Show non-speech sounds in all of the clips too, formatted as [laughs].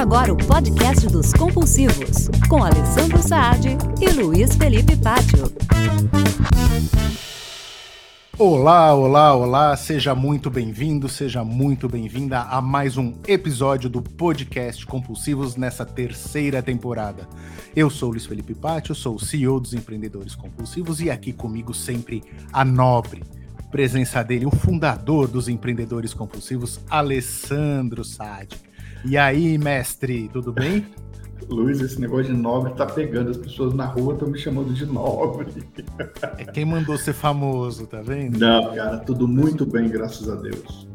Agora o podcast dos compulsivos, com Alessandro Saad e Luiz Felipe Pátio. Olá, olá, olá, seja muito bem-vindo, seja muito bem-vinda a mais um episódio do podcast Compulsivos nessa terceira temporada. Eu sou Luiz Felipe Pátio, sou o CEO dos Empreendedores Compulsivos e aqui comigo sempre a nobre presença dele, o fundador dos Empreendedores Compulsivos, Alessandro Saad. E aí, mestre, tudo bem? [laughs] Luiz, esse negócio de nobre tá pegando. As pessoas na rua estão me chamando de nobre. É quem mandou ser famoso, tá vendo? Não, cara, tudo muito bem, graças a Deus.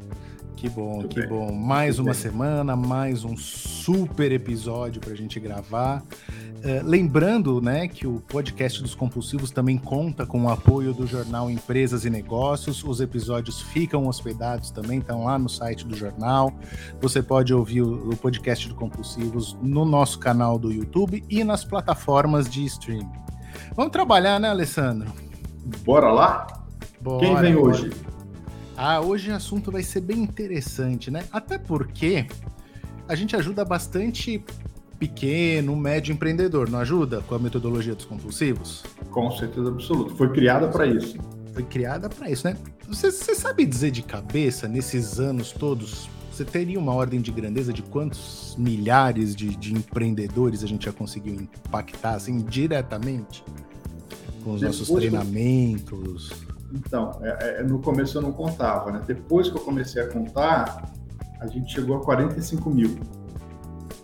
Que bom, muito que bem. bom. Mais muito uma bem. semana, mais um super episódio pra gente gravar. É, lembrando né, que o podcast dos compulsivos também conta com o apoio do jornal Empresas e Negócios. Os episódios ficam hospedados também, estão lá no site do jornal. Você pode ouvir o, o podcast do Compulsivos no nosso canal do YouTube e nas plataformas de streaming. Vamos trabalhar, né, Alessandro? Bora lá? Bora, Quem vem bora. hoje? Ah, hoje o assunto vai ser bem interessante, né? Até porque a gente ajuda bastante pequeno, médio empreendedor, não ajuda com a metodologia dos compulsivos? Com certeza absoluta. Foi criada para isso. Foi criada para isso, né? Você, você sabe dizer de cabeça, nesses anos todos, você teria uma ordem de grandeza de quantos milhares de, de empreendedores a gente já conseguiu impactar, assim, diretamente? Com os Depois nossos treinamentos? Então, é, é, no começo eu não contava, né? Depois que eu comecei a contar, a gente chegou a 45 mil.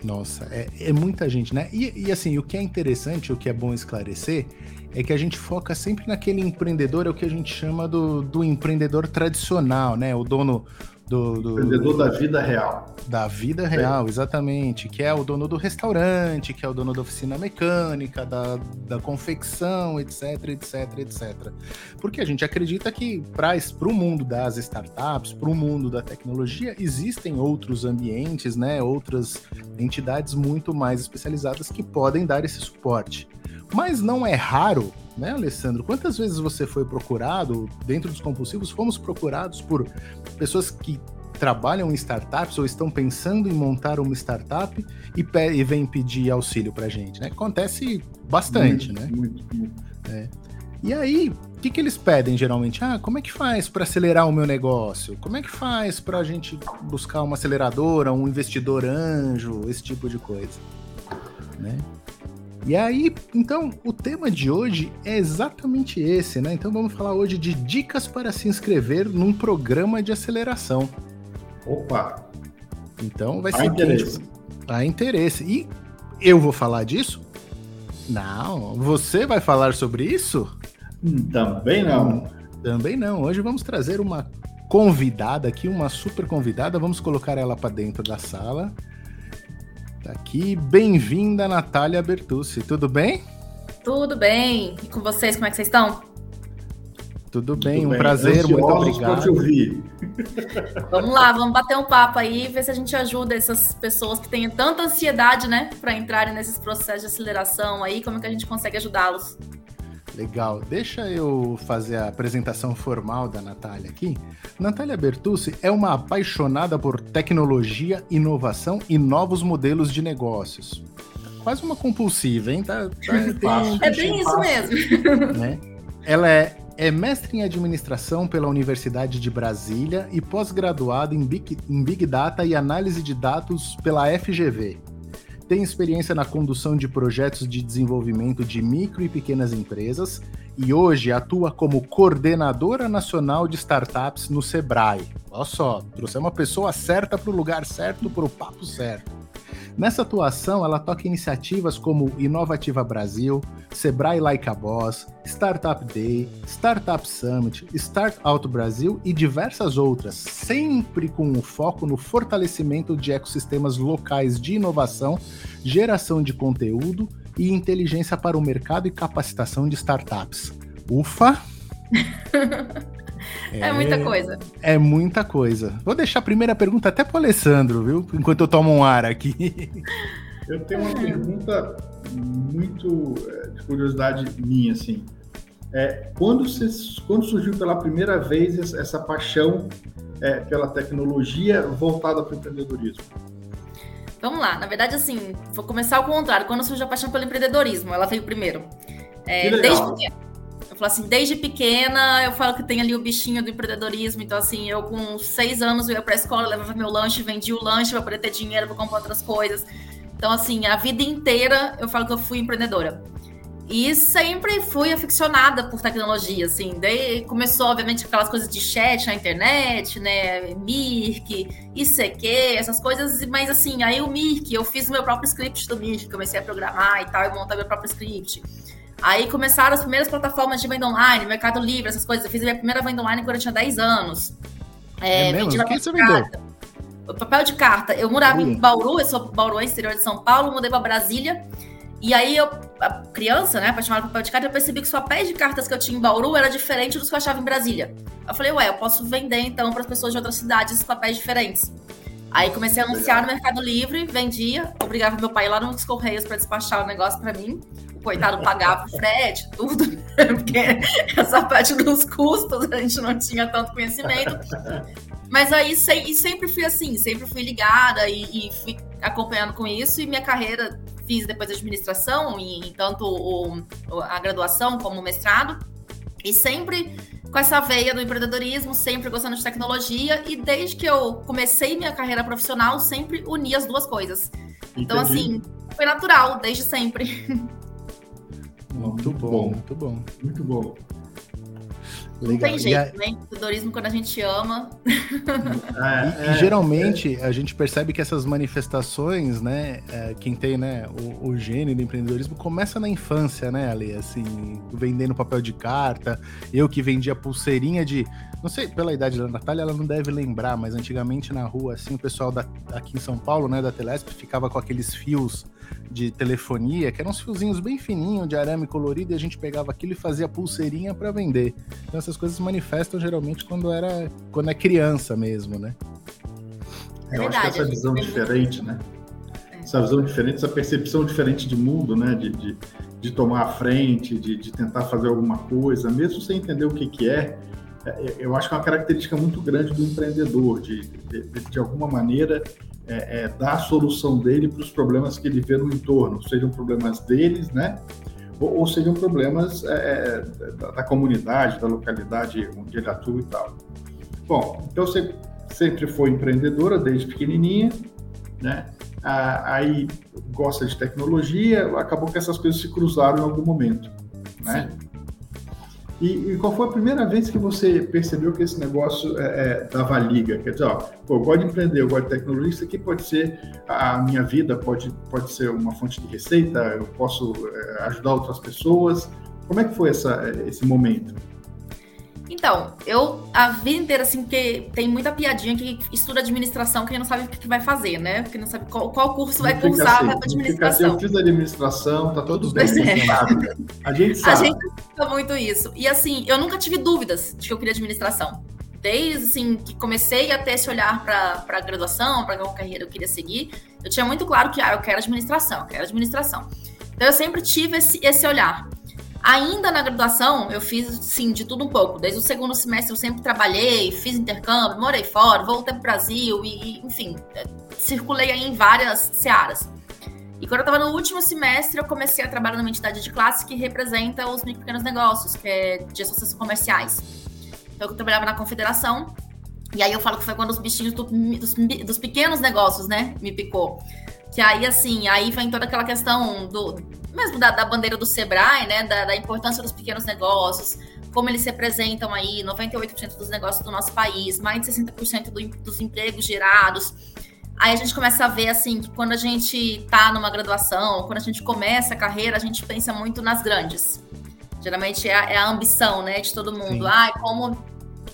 Nossa, é, é muita gente, né? E, e, assim, o que é interessante, o que é bom esclarecer, é que a gente foca sempre naquele empreendedor, é o que a gente chama do, do empreendedor tradicional, né? O dono do, do, empreendedor da vida real. Da vida real, é. exatamente. Que é o dono do restaurante, que é o dono da oficina mecânica, da, da confecção, etc, etc, etc. Porque a gente acredita que para o mundo das startups, para o mundo da tecnologia, existem outros ambientes, né, outras entidades muito mais especializadas que podem dar esse suporte. Mas não é raro né, Alessandro? Quantas vezes você foi procurado, dentro dos compulsivos, fomos procurados por pessoas que trabalham em startups ou estão pensando em montar uma startup e, e vêm pedir auxílio para gente, né? Acontece bastante, muito, né? Muito, muito. É. E aí, o que, que eles pedem geralmente? Ah, como é que faz para acelerar o meu negócio? Como é que faz para a gente buscar uma aceleradora, um investidor anjo, esse tipo de coisa, né? E aí, então, o tema de hoje é exatamente esse, né? Então vamos falar hoje de dicas para se inscrever num programa de aceleração. Opa! Então vai ser interesse. Há interesse. E eu vou falar disso? Não. Você vai falar sobre isso? Também não. Também não. Hoje vamos trazer uma convidada aqui, uma super convidada. Vamos colocar ela para dentro da sala. Tá aqui, bem-vinda, Natália Bertucci. Tudo bem? Tudo bem. E com vocês, como é que vocês estão? Tudo bem, Tudo um bem. prazer, Ansiosos muito obrigado. Te ouvir. Vamos lá, vamos bater um papo aí, ver se a gente ajuda essas pessoas que têm tanta ansiedade, né, para entrarem nesses processos de aceleração aí, como é que a gente consegue ajudá-los? Legal. Deixa eu fazer a apresentação formal da Natália aqui. Natália Bertucci é uma apaixonada por tecnologia, inovação e novos modelos de negócios. Quase uma compulsiva, hein? Tá, tá, é bem isso mesmo. [laughs] Né? Ela é, é mestre em administração pela Universidade de Brasília e pós-graduada em em Big Data e análise de dados pela FGV tem experiência na condução de projetos de desenvolvimento de micro e pequenas empresas e hoje atua como coordenadora nacional de startups no Sebrae. Olha só, trouxe uma pessoa certa para o lugar certo, para o papo certo. Nessa atuação, ela toca iniciativas como Inovativa Brasil, Sebrae Like a Boss, Startup Day, Startup Summit, Start Out Brasil e diversas outras, sempre com o foco no fortalecimento de ecossistemas locais de inovação, geração de conteúdo e inteligência para o mercado e capacitação de startups. Ufa! [laughs] É, é, muita coisa. É muita coisa. Vou deixar a primeira pergunta até pro Alessandro, viu? Enquanto eu tomo um ar aqui. Eu tenho uma pergunta muito é, de curiosidade minha, assim. É, quando, você, quando surgiu pela primeira vez essa, paixão é, pela tecnologia voltada para o empreendedorismo? Vamos lá. Na verdade, assim, vou começar ao contrário. Quando surgiu a paixão pelo empreendedorismo, ela veio primeiro. É, desde pequena. Eu falo assim, desde pequena, eu falo que tem ali o bichinho do empreendedorismo. Então, assim, eu com seis anos eu ia pra escola, levava meu lanche, vendia o lanche para poder ter dinheiro para comprar outras coisas. Então, assim, a vida inteira eu falo que eu fui empreendedora. E sempre fui aficionada por tecnologia, assim. Daí começou, obviamente, aquelas coisas de chat na internet, né? Mirk, ICQ, essas coisas. Mas, assim, aí o Mirk, eu fiz meu próprio script do Mirk, comecei a programar e tal, e montar meu próprio script. Aí começaram as primeiras plataformas de venda online, Mercado Livre, essas coisas. Eu fiz a minha primeira venda online quando eu tinha 10 anos. É, é mesmo? O que você vendeu? Papel de carta. Eu morava em Bauru, eu sou Bauru, exterior de São Paulo, mudei para Brasília. E aí eu, criança, né, apaixonada por papel de carta, eu percebi que os papéis de cartas que eu tinha em Bauru era diferente dos que eu achava em Brasília. Eu falei, ué, eu posso vender então para as pessoas de outras cidades esses papéis diferentes. Aí comecei a anunciar no Mercado Livre, vendia, obrigava meu pai lá nos Correios para despachar o negócio para mim. Coitado pagava o frete, tudo, né, porque essa parte dos custos a gente não tinha tanto conhecimento. Mas aí sempre fui assim, sempre fui ligada e, e fui acompanhando com isso e minha carreira fiz depois administração, em tanto o, a graduação como o mestrado, e sempre com essa veia do empreendedorismo, sempre gostando de tecnologia, e desde que eu comecei minha carreira profissional, sempre uni as duas coisas. Então, Entendi. Então, assim, foi natural, desde sempre. [laughs] Muito bom, muito bom. Muito bom. Legal. Não tem jeito, a... né? Empreendedorismo quando a gente ama. [laughs] É, e, é, e, geralmente é. a gente percebe que essas manifestações, né? É, quem tem, né, o, o gênio do empreendedorismo começa na infância, né, Ali? Assim, vendendo papel de carta. Eu que vendia pulseirinha de. Não sei, pela idade da Natália, ela não deve lembrar, mas antigamente na rua, assim, o pessoal da, aqui em São Paulo, né, da Telesp, ficava com aqueles fios de telefonia, que eram uns fiozinhos bem fininhos de arame colorido, e a gente pegava aquilo e fazia pulseirinha para vender. Então essas coisas manifestam geralmente quando era quando é criança mesmo, né? É Eu acho que essa visão diferente, né? É. Essa visão diferente, essa percepção diferente de mundo, né? De, de, de tomar a frente, de, de tentar fazer alguma coisa, mesmo sem entender o que, que é, é eu acho que é uma característica muito grande do empreendedor, de, de, de alguma maneira é, é, dar a solução dele para os problemas que ele vê no entorno, sejam problemas deles, né? Ou, sejam problemas é, é, da, da, comunidade, da localidade onde ele atua e tal. Bom, então você sempre foi empreendedora desde pequenininha, né? Ah, aí gosta de tecnologia, acabou que essas coisas se cruzaram em algum momento, né? Sim. E, e, qual foi a primeira vez que você percebeu que esse negócio é, é, dava liga? Quer dizer, ó, pô, eu gosto de empreender, eu gosto de tecnologia, isso aqui pode ser a minha vida, pode, pode ser uma fonte de receita, eu posso é, ajudar outras pessoas. Como é que foi essa, esse momento? Então, eu a vida inteira, assim, que tem muita piadinha que estuda administração que não sabe o que vai fazer, né? Porque não sabe qual, qual curso vai cursar assim, para administração. Assim, eu fiz administração, tá tudo bem. É. A gente [laughs] sabe. A gente sabe muito isso. E assim, eu nunca tive dúvidas de que eu queria administração. Desde assim, que comecei a ter esse olhar para a graduação, para qual carreira eu queria seguir, eu tinha muito claro que ah, eu quero administração, eu quero administração. Então eu sempre tive esse, esse olhar. Ainda na graduação, eu fiz, sim, de tudo um pouco. Desde o segundo semestre eu sempre trabalhei, fiz intercâmbio, morei fora, voltei para o Brasil e, enfim, é, circulei aí em várias searas. E quando eu estava no último semestre, eu comecei a trabalhar numa entidade de classe que representa os micro pequenos negócios, que é de associações comerciais. Então, eu trabalhava na confederação, e aí eu falo que foi quando os bichinhos do, dos, dos pequenos negócios, né, me picou. Que aí, assim, aí vem toda aquela questão do, mesmo da, da bandeira do Sebrae, né, da, da, importância dos pequenos negócios, como eles se representam aí, 98% dos negócios do nosso país, mais de 60% do, dos empregos gerados. Aí a gente começa a ver, assim, que quando a gente está numa graduação, quando a gente começa a carreira, a gente pensa muito nas grandes. Geralmente é a, é a ambição, né, de todo mundo. Ai, como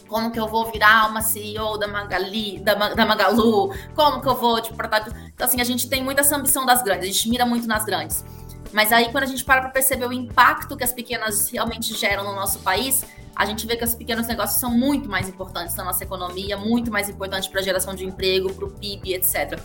como que eu vou virar uma CEO da Magali, da, da Magalu, como que eu vou, tipo, Então, assim, a gente tem muita essa ambição das grandes, a gente mira muito nas grandes. Mas aí, quando a gente para para perceber o impacto que as pequenas realmente geram no nosso país, a gente vê que os pequenos negócios são muito mais importantes na nossa economia, muito mais importantes para a geração de emprego, para o PIB, etc.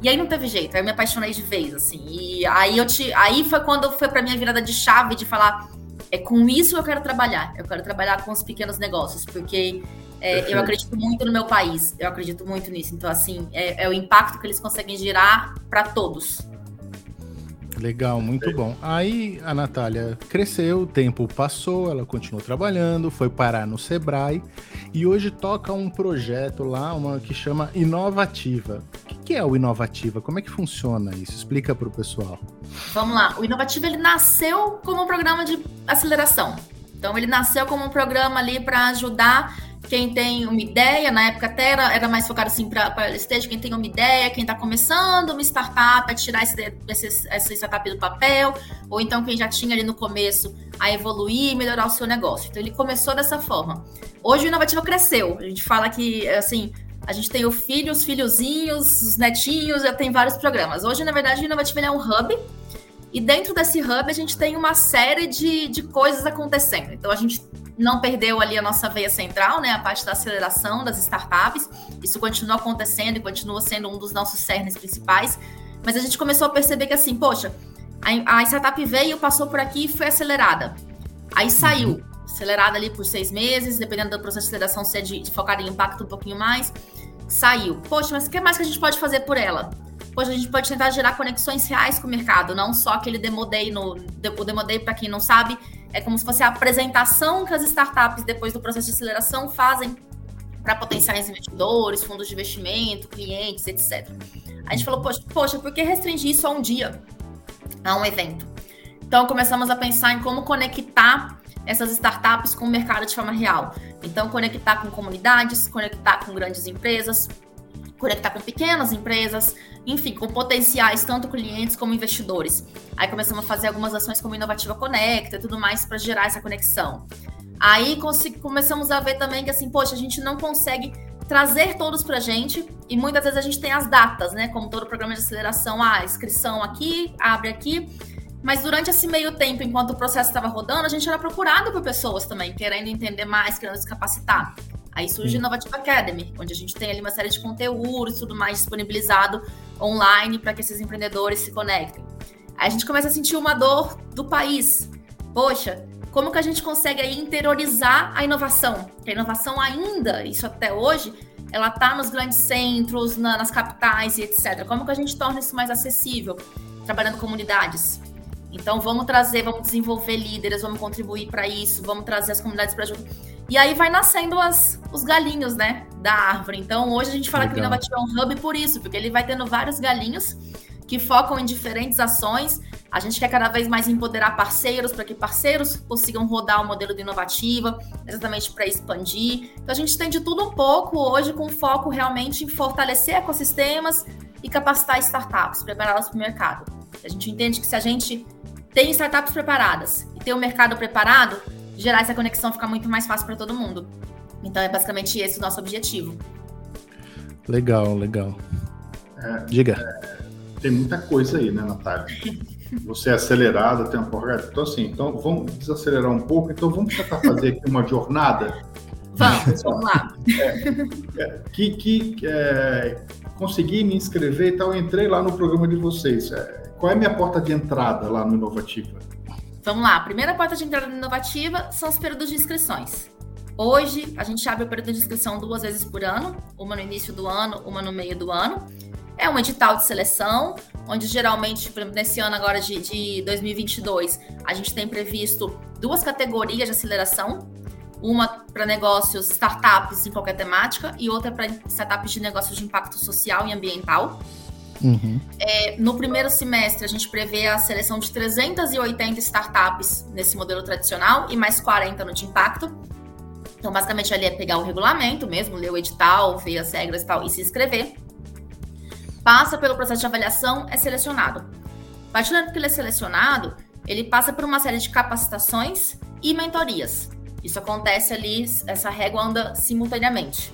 E aí não teve jeito, aí eu me apaixonei de vez, assim. E aí eu te, aí foi quando foi para minha virada de chave de falar, é com isso que eu quero trabalhar. Eu quero trabalhar com os pequenos negócios, porque é, eu acredito muito no meu país, eu acredito muito nisso. Então, assim, é, é o impacto que eles conseguem gerar para todos. Legal, muito bom. Aí a Natália cresceu, o tempo passou, ela continuou trabalhando, foi parar no Sebrae e hoje toca um projeto lá, uma que chama Inovativa. Que é o Inovativa? Como é que funciona isso? Explica para o pessoal. Vamos lá. O Inovativa ele nasceu como um programa de aceleração. Então ele nasceu como um programa ali para ajudar quem tem uma ideia, na época até era, era mais focado assim para stage, quem tem uma ideia, quem está começando uma startup, a tirar esse, esse, essa startup do papel, ou então quem já tinha ali no começo a evoluir e melhorar o seu negócio. Então ele começou dessa forma. Hoje o Inovativo cresceu. A gente fala que, assim, a gente tem o filho, os filhozinhos, os netinhos, já tem vários programas. Hoje, na verdade, o Inovativo é um hub e dentro desse hub a gente tem uma série de, de coisas acontecendo. Então a gente não perdeu ali a nossa veia central, né? A parte da aceleração das startups. Isso continua acontecendo e continua sendo um dos nossos cernes principais. Mas a gente começou a perceber que assim, poxa, a, a startup veio, passou por aqui e foi acelerada. Aí saiu. Acelerada ali por seis meses, dependendo do processo de aceleração, se é de, de focar em impacto um pouquinho mais. Saiu. Poxa, mas o que mais que a gente pode fazer por ela? Poxa, a gente pode tentar gerar conexões reais com o mercado, não só aquele demodei no. O demodei, para quem não sabe, é como se fosse a apresentação que as startups, depois do processo de aceleração, fazem para potenciais investidores, fundos de investimento, clientes, etc. A gente falou, poxa, poxa, por que restringir isso a um dia, a um evento? Então começamos a pensar em como conectar essas startups com o mercado de forma real. Então, conectar com comunidades, conectar com grandes empresas, conectar com pequenas empresas, enfim, com potenciais, tanto clientes como investidores. Aí começamos a fazer algumas ações como Inovativa Conecta e tudo mais para gerar essa conexão. Aí começamos a ver também que assim, poxa, a gente não consegue trazer todos para a gente e muitas vezes a gente tem as datas, né? Como todo programa de aceleração, a ah, inscrição aqui, abre aqui. Mas durante esse meio tempo, enquanto o processo estava rodando, a gente era procurado por pessoas também, querendo entender mais, querendo se capacitar. Aí surge a Innovative Academy, onde a gente tem ali uma série de conteúdos e tudo mais disponibilizado online para que esses empreendedores se conectem. Aí a gente começa a sentir uma dor do país. Poxa, como que a gente consegue aí interiorizar a inovação? Porque a inovação ainda, isso até hoje, ela está nos grandes centros, na, nas capitais e etc. Como que a gente torna isso mais acessível? Trabalhando comunidades. Então vamos trazer, vamos desenvolver líderes, vamos contribuir para isso, vamos trazer as comunidades para junto. E aí vai nascendo as, os galinhos, né, da árvore. Então, hoje a gente fala Legal. que o Inovativo é um hub por isso, porque ele vai tendo vários galinhos que focam em diferentes ações. A gente quer cada vez mais empoderar parceiros para que parceiros consigam rodar o modelo de inovativa, exatamente para expandir. Então a gente tem de tudo um pouco hoje com foco realmente em fortalecer ecossistemas e capacitar startups, prepará-las para o mercado. A gente entende que se a gente tem startups preparadas e tem o mercado preparado, gerar essa conexão fica muito mais fácil para todo mundo. Então é basicamente esse o nosso objetivo. Legal, legal. É, Diga. É, tem muita coisa aí, né, Natália? Você é acelerada, tem uma porra. Então, assim, então vamos desacelerar um pouco. Então, vamos tentar fazer aqui uma jornada. Vamos, vamos lá. É, é, que que é, consegui me inscrever e tal, entrei lá no programa de vocês. É, qual é a minha porta de entrada lá no Inovativa? Vamos lá, a primeira porta de entrada inovativa são os períodos de inscrições. Hoje, a gente abre o período de inscrição duas vezes por ano, uma no início do ano, uma no meio do ano. É um edital de seleção, onde geralmente, nesse ano agora de, de 2022, a gente tem previsto duas categorias de aceleração. Uma para negócios, startups em qualquer temática, e outra para startups de negócios de impacto social e ambiental. Uhum. É, no primeiro semestre, a gente prevê a seleção de 380 startups nesse modelo tradicional e mais 40 no de impacto. Então, basicamente, ali é pegar o regulamento mesmo, ler o edital, ver as regras e tal, e se inscrever. Passa pelo processo de avaliação, é selecionado. A partir do momento que ele é selecionado, ele passa por uma série de capacitações e mentorias. Isso acontece ali, essa régua anda simultaneamente.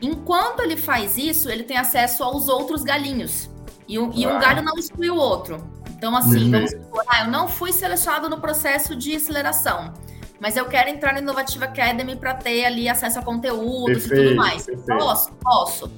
Enquanto ele faz isso, ele tem acesso aos outros galinhos. E um, e um galho não exclui o outro. Então, assim, uhum. vamos supor, ah, eu não fui selecionado no processo de aceleração, mas eu quero entrar na Inovativa Academy para ter ali acesso a conteúdos perfeito, e tudo mais. Perfeito. Posso? Posso.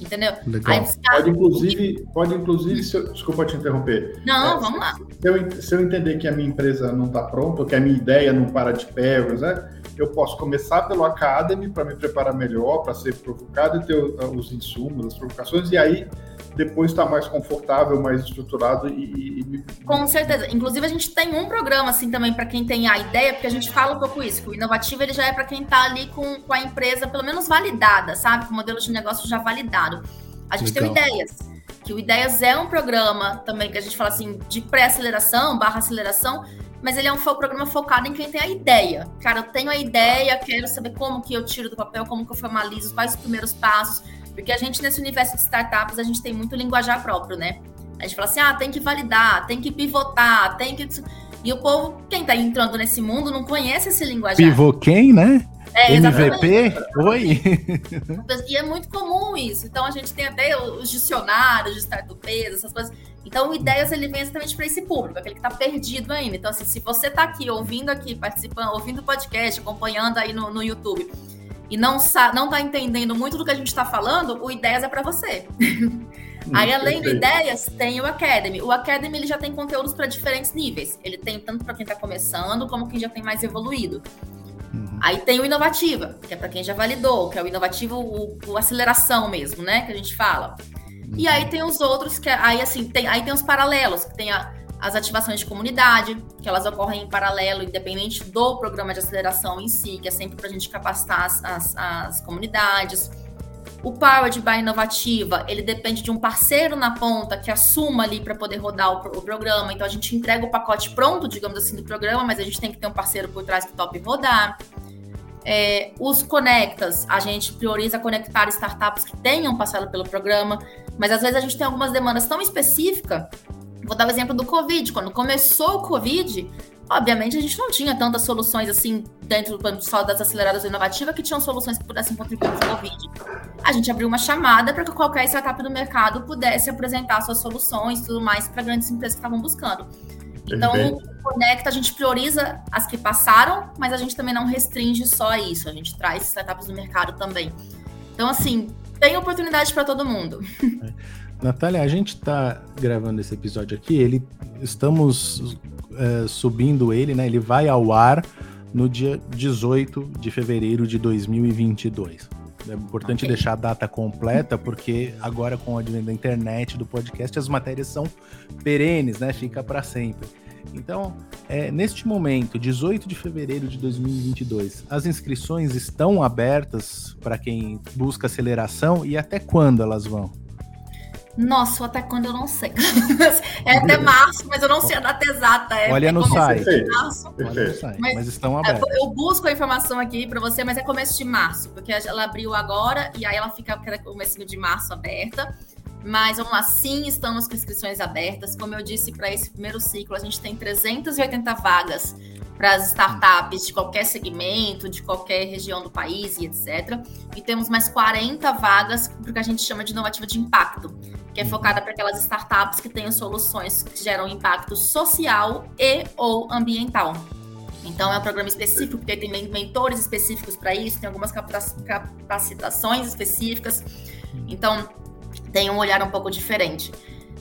Entendeu? Aí, pode inclusive, pode inclusive, se eu, desculpa te interromper. Não, é, vamos lá. Se eu, se eu, entender que a minha empresa não está pronta, que a minha ideia não para de pé, né, eu posso começar pelo Academy para me preparar melhor, para ser provocado e ter os insumos, as provocações, e aí depois está mais confortável, mais estruturado e, e, Com certeza. Inclusive, a gente tem um programa assim também para quem tem a ideia, porque a gente fala um pouco isso, que o inovativo ele já é para quem está ali com, com a empresa pelo menos validada, sabe? Com o modelo de negócio já validado. A gente Legal. tem o Ideias, que o Ideias é um programa também que a gente fala assim de pré-aceleração, barra aceleração, mas ele é um programa focado em quem tem a ideia. Cara, eu tenho a ideia, quero saber como que eu tiro do papel, como que eu formalizo, quais os primeiros passos porque a gente, nesse universo de startups, a gente tem muito linguajar próprio, né? A gente fala assim, ah, tem que validar, tem que pivotar, tem que... E o povo, quem tá entrando nesse mundo, não conhece esse linguajar. Pivot quem, né? É, MVP? Oi? [laughs] E é muito comum isso. Então, a gente tem até os dicionários de startups, essas coisas. Então, o Ideias, ele vem exatamente para esse público, aquele que está perdido ainda. Então, assim, se você está aqui, ouvindo aqui, participando, ouvindo o podcast, acompanhando aí no, no YouTube e não não tá entendendo muito do que a gente está falando, o Ideias é para você. [laughs] Aí, além do Ideias, tem o Academy. O Academy ele já tem conteúdos para diferentes níveis. Ele tem tanto para quem está começando, como quem já tem mais evoluído. Uhum. Aí tem o Inovativa, que é para quem já validou, que é o Inovativo, o, o, aceleração mesmo, né? Que a gente fala. Uhum. E aí tem os outros, que é, aí assim, tem, aí tem os paralelos, que tem a as ativações de comunidade, que elas ocorrem em paralelo, independente do programa de aceleração em si, que é sempre para a gente capacitar as, as, as comunidades. O Powered by Inovativa, ele depende de um parceiro na ponta que assuma ali para poder rodar o, o, programa. Então a gente entrega o pacote pronto, digamos assim, do programa, mas a gente tem que ter um parceiro por trás que tope rodar. É, os conectas, a gente prioriza conectar startups que tenham passado pelo programa, mas às vezes a gente tem algumas demandas tão específicas Vou dar o exemplo do Covid. Quando começou o Covid, obviamente a gente não tinha tantas soluções assim dentro do só das aceleradoras inovativas que tinham soluções que pudessem contribuir com o Covid. A gente abriu uma chamada para que qualquer startup do mercado pudesse apresentar suas soluções e tudo mais para grandes empresas que estavam buscando. Então, o Conecta, a gente prioriza as que passaram, mas a gente também não restringe só a isso. A gente traz startups do mercado também. Então, assim, tem oportunidade para todo mundo. [laughs] É. Natália, a gente está gravando esse episódio aqui, ele estamos é, subindo ele, né? Ele vai ao ar no dia 18 de fevereiro de 2022. É importante okay. deixar a data completa, porque agora com o advento da internet, do podcast, as matérias são perenes, né? Fica para sempre. Então, é, neste momento, 18 de fevereiro de 2022, as inscrições estão abertas para quem busca aceleração e até quando elas vão? Nossa, até quando eu não sei. [laughs] é até março, mas eu não sei a data exata. É, Olha é no site. Março. Olha no site. Mas, mas estão é, abertos. Eu busco a informação aqui para você, mas é começo de março, porque ela abriu agora e aí ela fica começo de março aberta. Mas vamos lá, sim, estamos com inscrições abertas. Como eu disse, para esse primeiro ciclo, a gente tem 380 vagas para as startups de qualquer segmento, de qualquer região do país e etc. E temos mais 40 vagas para o que a gente chama de inovativa de impacto, que é focada para aquelas startups que tenham soluções que geram impacto social e ou ambiental. Então é um programa específico, porque tem mentores específicos para isso, tem algumas capacitações específicas. Então tem um olhar um pouco diferente.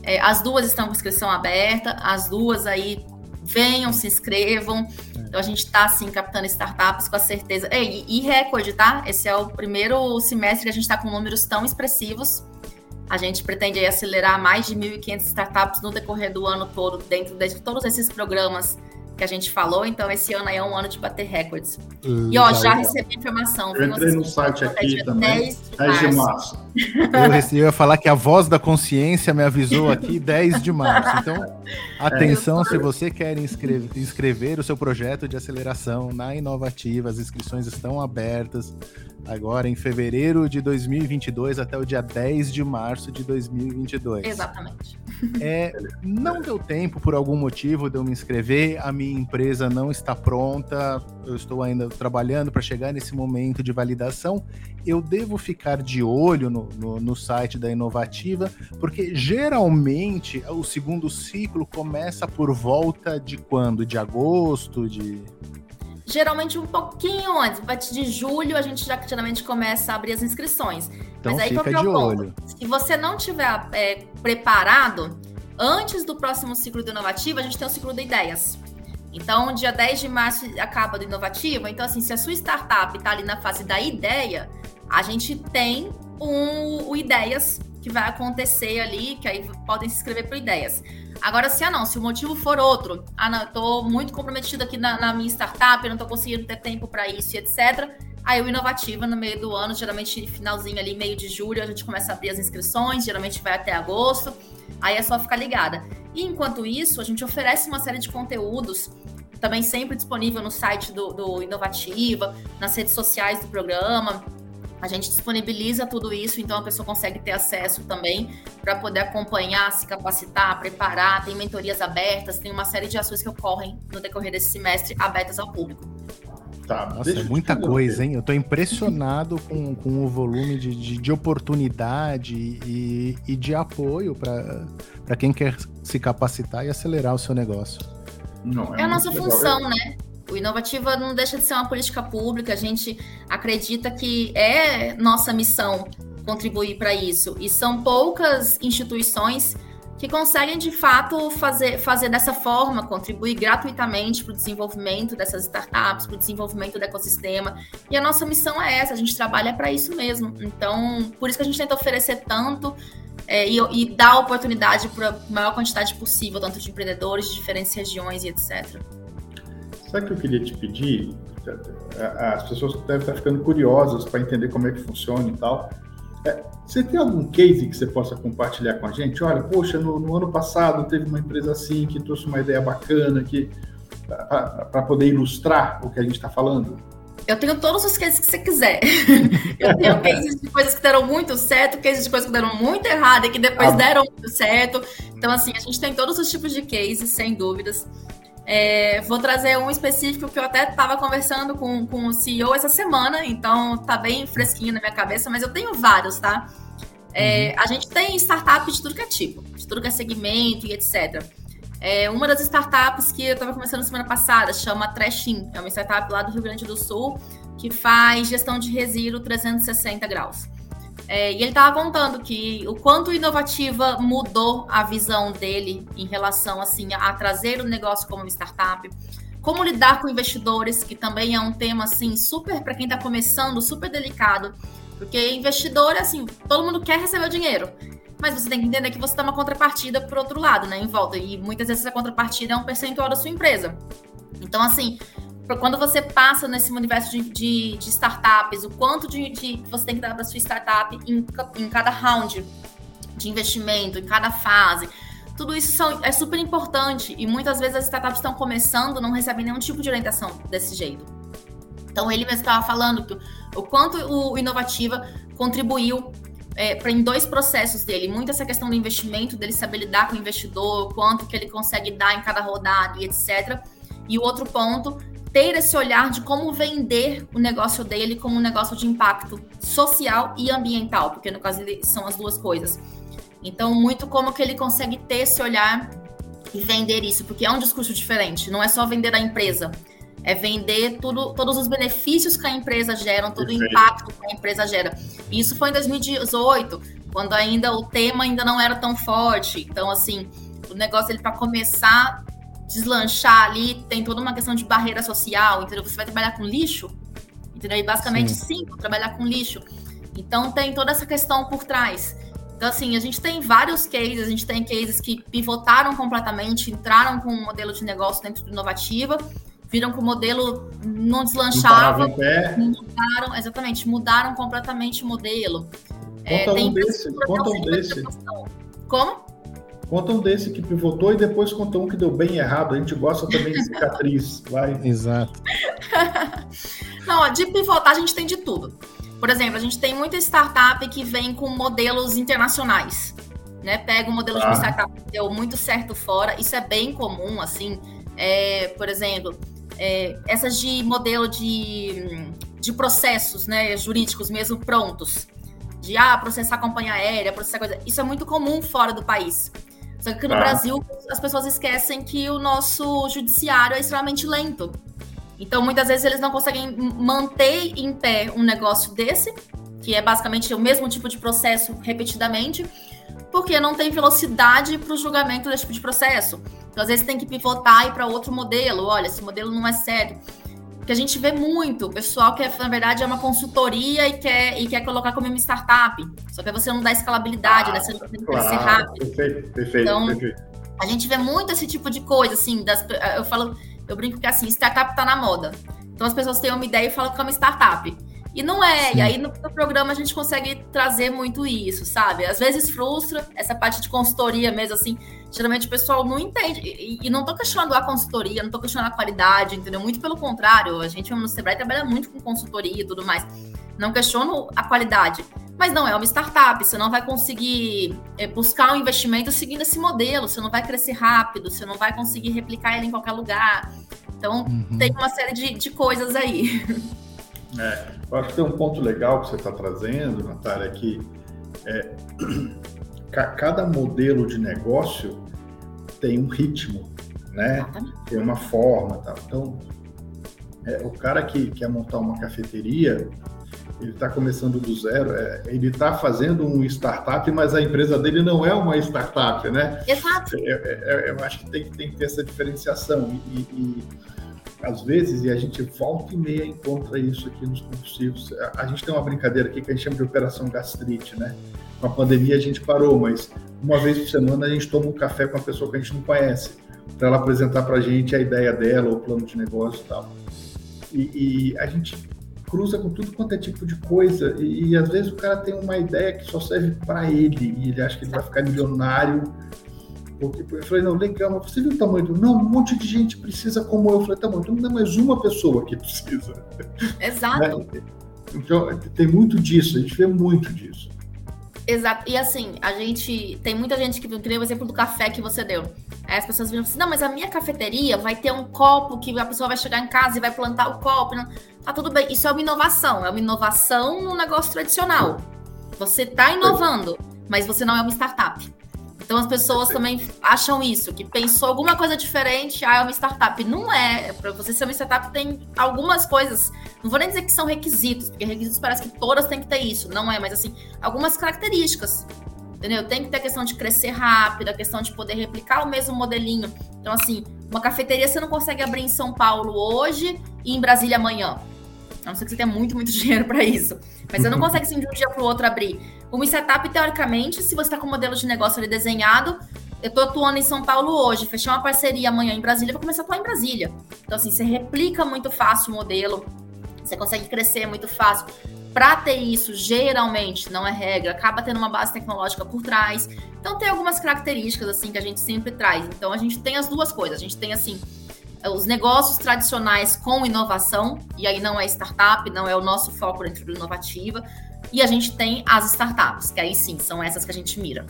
É, as duas estão com inscrição aberta, as duas aí venham, se inscrevam. Então a gente está assim captando startups com a certeza. E, e recorde, tá? Esse é o primeiro semestre que a gente está com números tão expressivos. A gente pretende acelerar mais de 1.500 startups no decorrer do ano todo, dentro de todos esses programas que a gente falou, então esse ano aí é um ano de bater recordes. Legal. E ó, já recebi informação. Eu entrei no site aqui também, 10 de 10 de março. Eu, recebi, eu ia falar que a voz da consciência me avisou aqui [laughs] 10 de março. Então, atenção é, se você quer inscrever, inscrever o seu projeto de aceleração na Inovativa, as inscrições estão abertas agora em fevereiro de 2022 até o dia 10 de março de 2022. Exatamente. É, não deu tempo por algum motivo de eu me inscrever, a minha empresa não está pronta, eu estou ainda trabalhando para chegar nesse momento de validação. Eu devo ficar de olho no, no, no site da Inovativa, porque geralmente o segundo ciclo começa por volta de quando? De agosto, de geralmente um pouquinho antes, a partir de julho a gente já geralmente começa a abrir as inscrições. Então Mas aí fica de olho. Se você não tiver é, preparado, antes do próximo ciclo do Inovativo, a gente tem o ciclo de ideias. Então, dia 10 de março acaba do Inovativo. Então, assim, se a sua startup está ali na fase da ideia, a gente tem um, o Ideias que vai acontecer ali, que aí podem se inscrever para Ideias. Agora, se ah não, se o motivo for outro, ah não, eu tô muito comprometido aqui na, na minha startup, eu não tô conseguindo ter tempo para isso e etc. Aí o Inovativa, no meio do ano, geralmente finalzinho ali, meio de julho, a gente começa a abrir as inscrições, geralmente vai até agosto. Aí é só ficar ligada. E enquanto isso, a gente oferece uma série de conteúdos, também sempre disponível no site do, do Inovativa, nas redes sociais do programa. A gente disponibiliza tudo isso, então a pessoa consegue ter acesso também para poder acompanhar, se capacitar, preparar. Tem mentorias abertas, tem uma série de ações que ocorrem no decorrer desse semestre abertas ao público. Tá, Nossa, é muita coisa, hein? Eu tô impressionado com, com o volume de, de, de oportunidade e, e de apoio para quem quer se capacitar e acelerar o seu negócio. Não, é, é a nossa legal. função, né? O Inovativa não deixa de ser uma política pública, a gente acredita que é nossa missão contribuir para isso. E são poucas instituições que conseguem de fato fazer, fazer dessa forma, contribuir gratuitamente para o desenvolvimento dessas startups, para o desenvolvimento do ecossistema. E a nossa missão é essa, a gente trabalha para isso mesmo. Então, por isso que a gente tenta oferecer tanto é, e, e dar oportunidade para a maior quantidade possível, tanto de empreendedores de diferentes regiões e etc. Sabe o que eu queria te pedir? As pessoas devem estar ficando curiosas para entender como é que funciona e tal. É, você tem algum case que você possa compartilhar com a gente? Olha, poxa, no, no ano passado teve uma empresa assim que trouxe uma ideia bacana que para poder ilustrar o que a gente está falando. Eu tenho todos os cases que você quiser. [laughs] Eu tenho cases de coisas que deram muito certo, cases de coisas que deram muito errado e que depois ah. deram muito certo. Então, assim, a gente tem todos os tipos de cases, sem dúvidas. É, vou trazer um específico que eu até estava conversando com, com o CEO essa semana, então tá bem fresquinho na minha cabeça, mas eu tenho vários, tá? É, uhum. A gente tem startup de tudo que é tipo, de tudo que é segmento e etc. É, uma das startups que eu estava começando semana passada chama Trashin, é uma startup lá do Rio Grande do Sul que faz gestão de resíduo 360 graus. É, e ele estava contando que o quanto inovativa mudou a visão dele em relação assim a trazer o negócio como startup, como lidar com investidores, que também é um tema assim super para quem está começando, super delicado, porque investidor assim, todo mundo quer receber o dinheiro, mas você tem que entender que você dá uma contrapartida por outro lado, né, em volta, e muitas vezes essa contrapartida é um percentual da sua empresa. Então assim, quando você passa nesse universo de, de, de startups, o quanto de, de, você tem que dar para sua startup em, em cada round de investimento, em cada fase. Tudo isso são, é super importante e muitas vezes as startups estão começando, não recebem nenhum tipo de orientação desse jeito. Então ele mesmo estava falando que o quanto o Inovativa contribuiu é, em dois processos dele, muito essa questão do investimento, dele saber lidar com o investidor, quanto que ele consegue dar em cada rodada e etc. E o outro ponto ter esse olhar de como vender o negócio dele como um negócio de impacto social e ambiental, porque no caso são as duas coisas. Então, muito como que ele consegue ter esse olhar e vender isso, porque é um discurso diferente, não é só vender a empresa, é vender tudo, todos os benefícios que a empresa gera, todo Perfeito. o impacto que a empresa gera. E isso foi em 2018, quando ainda o tema ainda não era tão forte. Então, assim, o negócio ele para começar deslanchar ali, tem toda uma questão de barreira social, entendeu? Você vai trabalhar com lixo, entendeu? E basicamente sim, sim trabalhar com lixo. Então tem toda essa questão por trás. Então, assim, a gente tem vários cases, a gente tem cases que pivotaram completamente, entraram com um modelo de negócio dentro do Inovativa, viram que o modelo não deslanchava, não mudaram, exatamente, mudaram completamente o modelo. Conta é, um desse, conta um desse. Como? Conta um desse que pivotou e depois conta um que deu bem errado. A gente gosta também de [laughs] cicatriz. Vai. Exato. [laughs] Não, de pivotar a gente tem de tudo. Por exemplo, a gente tem muita startup que vem com modelos internacionais. Né? Pega um modelo ah. de uma startup que deu muito certo fora. Isso é bem comum, assim. É, por exemplo, é, essas de modelo de, de processos né, jurídicos mesmo prontos. De ah, processar companhia aérea, processar coisa. Isso é muito comum fora do país. Só que no tá. Brasil as pessoas esquecem que o nosso judiciário é extremamente lento. Então, muitas vezes eles não conseguem manter em pé um negócio desse, que é basicamente o mesmo tipo de processo repetidamente, porque não tem velocidade para o julgamento desse tipo de processo. Então, às vezes tem que pivotar e ir para outro modelo. Olha, esse modelo não é sério que a gente vê muito, o pessoal que na verdade é uma consultoria e quer, e quer colocar como uma startup. Só que você não dá escalabilidade, ah, né? Você não que claro, crescer rápido. Perfeito, perfeito, então, perfeito. A gente vê muito esse tipo de coisa, assim, das, eu falo, eu brinco que assim, startup tá na moda. Então as pessoas têm uma ideia e falam que é uma startup. E não é. Sim. E aí no, no, programa a gente consegue trazer muito isso, sabe? Às vezes frustra essa parte de consultoria mesmo, assim. Geralmente o pessoal não entende. E, e não tô questionando a consultoria, não tô questionando a qualidade, entendeu? Muito pelo contrário. A gente no Sebrae trabalha muito com consultoria e tudo mais. Não questiono a qualidade. Mas não é uma startup, você não vai conseguir é, buscar um investimento seguindo esse modelo, você não vai crescer rápido, você não vai conseguir replicar ele em qualquer lugar. Então, uhum. tem uma série de, de coisas aí. [laughs] É, eu acho que tem um ponto legal que você está trazendo, Natália, que é, [clears throat] cada modelo de negócio tem um ritmo, né? Tem uma forma, tá? Então, é, o cara que quer montar uma cafeteria, ele está começando do zero, é, ele está fazendo um startup, mas a empresa dele não é uma startup, né? Exato. É, é, é eu acho que tem, tem que ter essa diferenciação e, e às vezes, e a gente volta e meia encontra isso aqui nos compulsivos. A gente tem uma brincadeira aqui que a gente chama de operação gastrite, né? Com a pandemia a gente parou, mas uma vez por semana a gente toma um café com uma pessoa que a gente não conhece, para ela apresentar para a gente a ideia dela, o plano de negócio e tal. E, e, a gente cruza com tudo quanto é tipo de coisa, e, e às vezes o cara tem uma ideia que só serve para ele, e ele acha que ele vai ficar milionário porque eu falei, não, legal, mas você viu o tamanho do. Não, um monte de gente precisa como eu. Eu falei, tá bom, então não é mais uma pessoa que [laughs] precisa. Exato. Né? Então, tem muito disso, a gente vê muito disso. Exato. E assim, a gente. Tem muita gente que viu, o exemplo do café que você deu. Aí as pessoas viram assim: não, mas a minha cafeteria vai ter um copo que a pessoa vai chegar em casa e vai plantar o copo. Não. Tá tudo bem. Isso é uma inovação. É uma inovação no negócio tradicional. Você tá inovando, mas você não é uma startup. Então as pessoas também acham isso, que pensou alguma coisa diferente, ah, é uma startup. Não é. Para você ser uma startup tem algumas coisas. Não vou nem dizer que são requisitos, porque requisitos parece que todas têm que ter isso. Não é, mas assim, algumas características. Entendeu? Tem que ter a questão de crescer rápido, a questão de poder replicar o mesmo modelinho. Então, assim, uma cafeteria você não consegue abrir em São Paulo hoje e em Brasília amanhã. A não ser que você tenha muito, muito [laughs] dinheiro para isso. Mas você não consegue, assim, de um dia para o outro abrir. Uma startup, teoricamente, se você está com o modelo de negócio ali desenhado, eu estou atuando em São Paulo hoje, fechar uma parceria amanhã em Brasília, vou começar a atuar em Brasília. Então, assim, você replica muito fácil o modelo, você consegue crescer muito fácil. Para ter isso, geralmente, não é regra, acaba tendo uma base tecnológica por trás. Então, tem algumas características, assim, que a gente sempre traz. Então, a gente tem as duas coisas. A gente tem, assim, os negócios tradicionais com inovação, e aí não é startup, não é o nosso foco dentro do inovativa, e a gente tem as startups, que aí sim, são essas que a gente mira.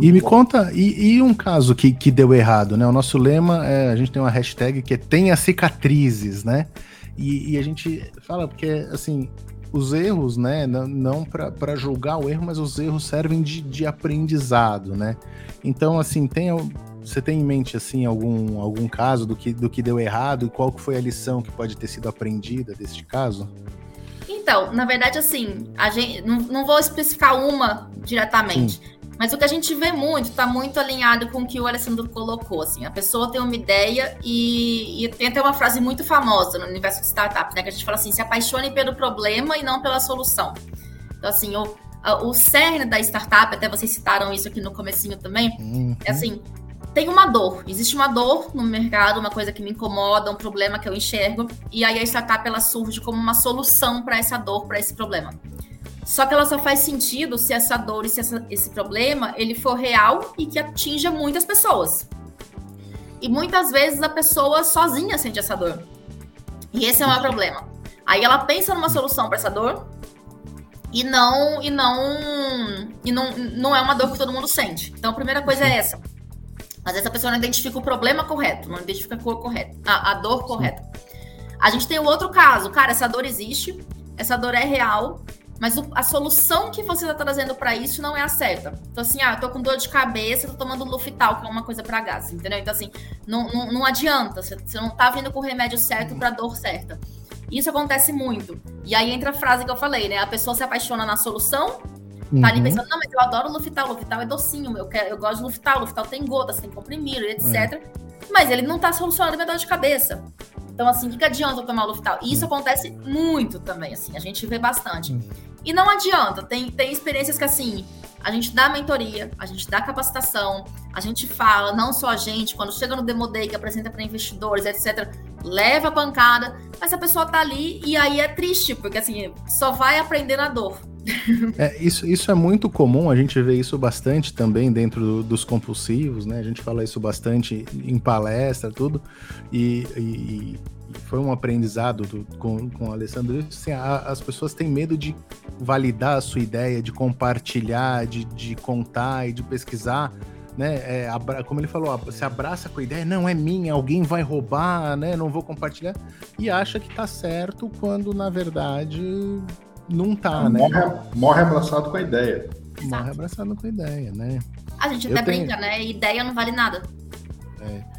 e me conta, e, e, um caso que, que deu errado, né? O nosso lema é, a gente tem uma hashtag que é tenha cicatrizes, né? E, e a gente fala porque, assim, os erros, né? Não, não para julgar o erro, mas os erros servem de, de aprendizado, né? Então, assim, tem você tem em mente assim algum, algum caso do que, do que deu errado e qual que foi a lição que pode ter sido aprendida deste caso? Então, na verdade, assim, a gente não, não vou especificar uma diretamente, Sim. mas o que a gente vê muito está muito alinhado com o que o Alessandro colocou. Assim, a pessoa tem uma ideia e, e tem até uma frase muito famosa no universo de startups, né? Que a gente fala assim: se apaixone pelo problema e não pela solução. Então, assim, o, o cerne da startup, até vocês citaram isso aqui no comecinho também, uhum. é assim, tem uma dor, existe uma dor no mercado, uma coisa que me incomoda, um problema que eu enxergo, e aí a startup ela surge como uma solução para essa dor, para esse problema. Só que ela só faz sentido se essa dor e se essa, esse problema ele for real e que atinja muitas pessoas. E muitas vezes a pessoa sozinha sente essa dor. E esse é o maior problema. Aí ela pensa numa solução para essa dor e não e não e não, não é uma dor que todo mundo sente. Então a primeira coisa é essa às vezes a pessoa não identifica o problema correto, não identifica a cor correta, a, a dor correta. A gente tem o outro caso, cara, essa dor existe, essa dor é real, mas o, a solução que você está trazendo para isso não é a certa. Então, assim, ah, eu tô com dor de cabeça, tô tomando Luftal, que é uma coisa para gás, entendeu? Então, assim, não, não, não adianta, você, você não tá vindo com o remédio certo para dor certa. Isso acontece muito. E aí entra a frase que eu falei, né? A pessoa se apaixona na solução, uhum. tá ali uhum. pensando, não, mas eu adoro Luftal, Luftal é docinho, eu, quero, eu gosto de Luftal, Luftal tem gotas, tem comprimido, etc. Uhum. Mas ele não tá solucionando a minha dor de cabeça. Então, assim, o que, que adianta eu tomar Luftal? E isso hum. acontece muito também, assim, a gente vê bastante. E não adianta, tem, tem experiências que, assim, a gente dá mentoria, a gente dá capacitação, a gente fala, não só a gente, quando chega no Demo Day, que apresenta para investidores, etc., leva a pancada, mas a pessoa tá ali e aí é triste, porque, assim, só vai aprender na dor. [laughs] É, isso, isso é muito comum, a gente vê isso bastante também dentro do, dos compulsivos, né? A gente fala isso bastante em palestra, tudo, e, e foi um aprendizado do, com, com o Alessandro. Assim, a, as pessoas têm medo de validar a sua ideia, de compartilhar, de, de contar e de pesquisar. Né, é, abra, como ele falou, se abraça com a ideia, não é minha, alguém vai roubar, né, não vou compartilhar, e acha que tá certo quando na verdade não tá, né? Morre, morre abraçado com a ideia. Exato. Morre abraçado com a ideia, né? A gente até tenho... brinca, né? Ideia não vale nada. É.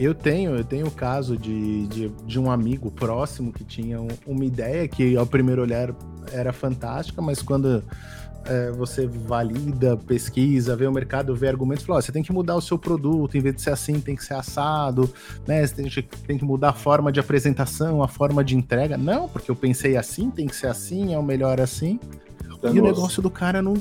Eu tenho, eu tenho o caso de, de, de, um amigo próximo que tinha uma ideia que ao primeiro olhar era fantástica, mas quando é, você valida, pesquisa, vê o mercado, vê argumentos, fala, você tem que mudar o seu produto, em vez de ser assim, tem que ser assado, né? Você tem, tem, que mudar a forma de apresentação, a forma de entrega. Não, porque eu pensei assim, tem que ser assim, é o melhor assim. e o negócio do cara não,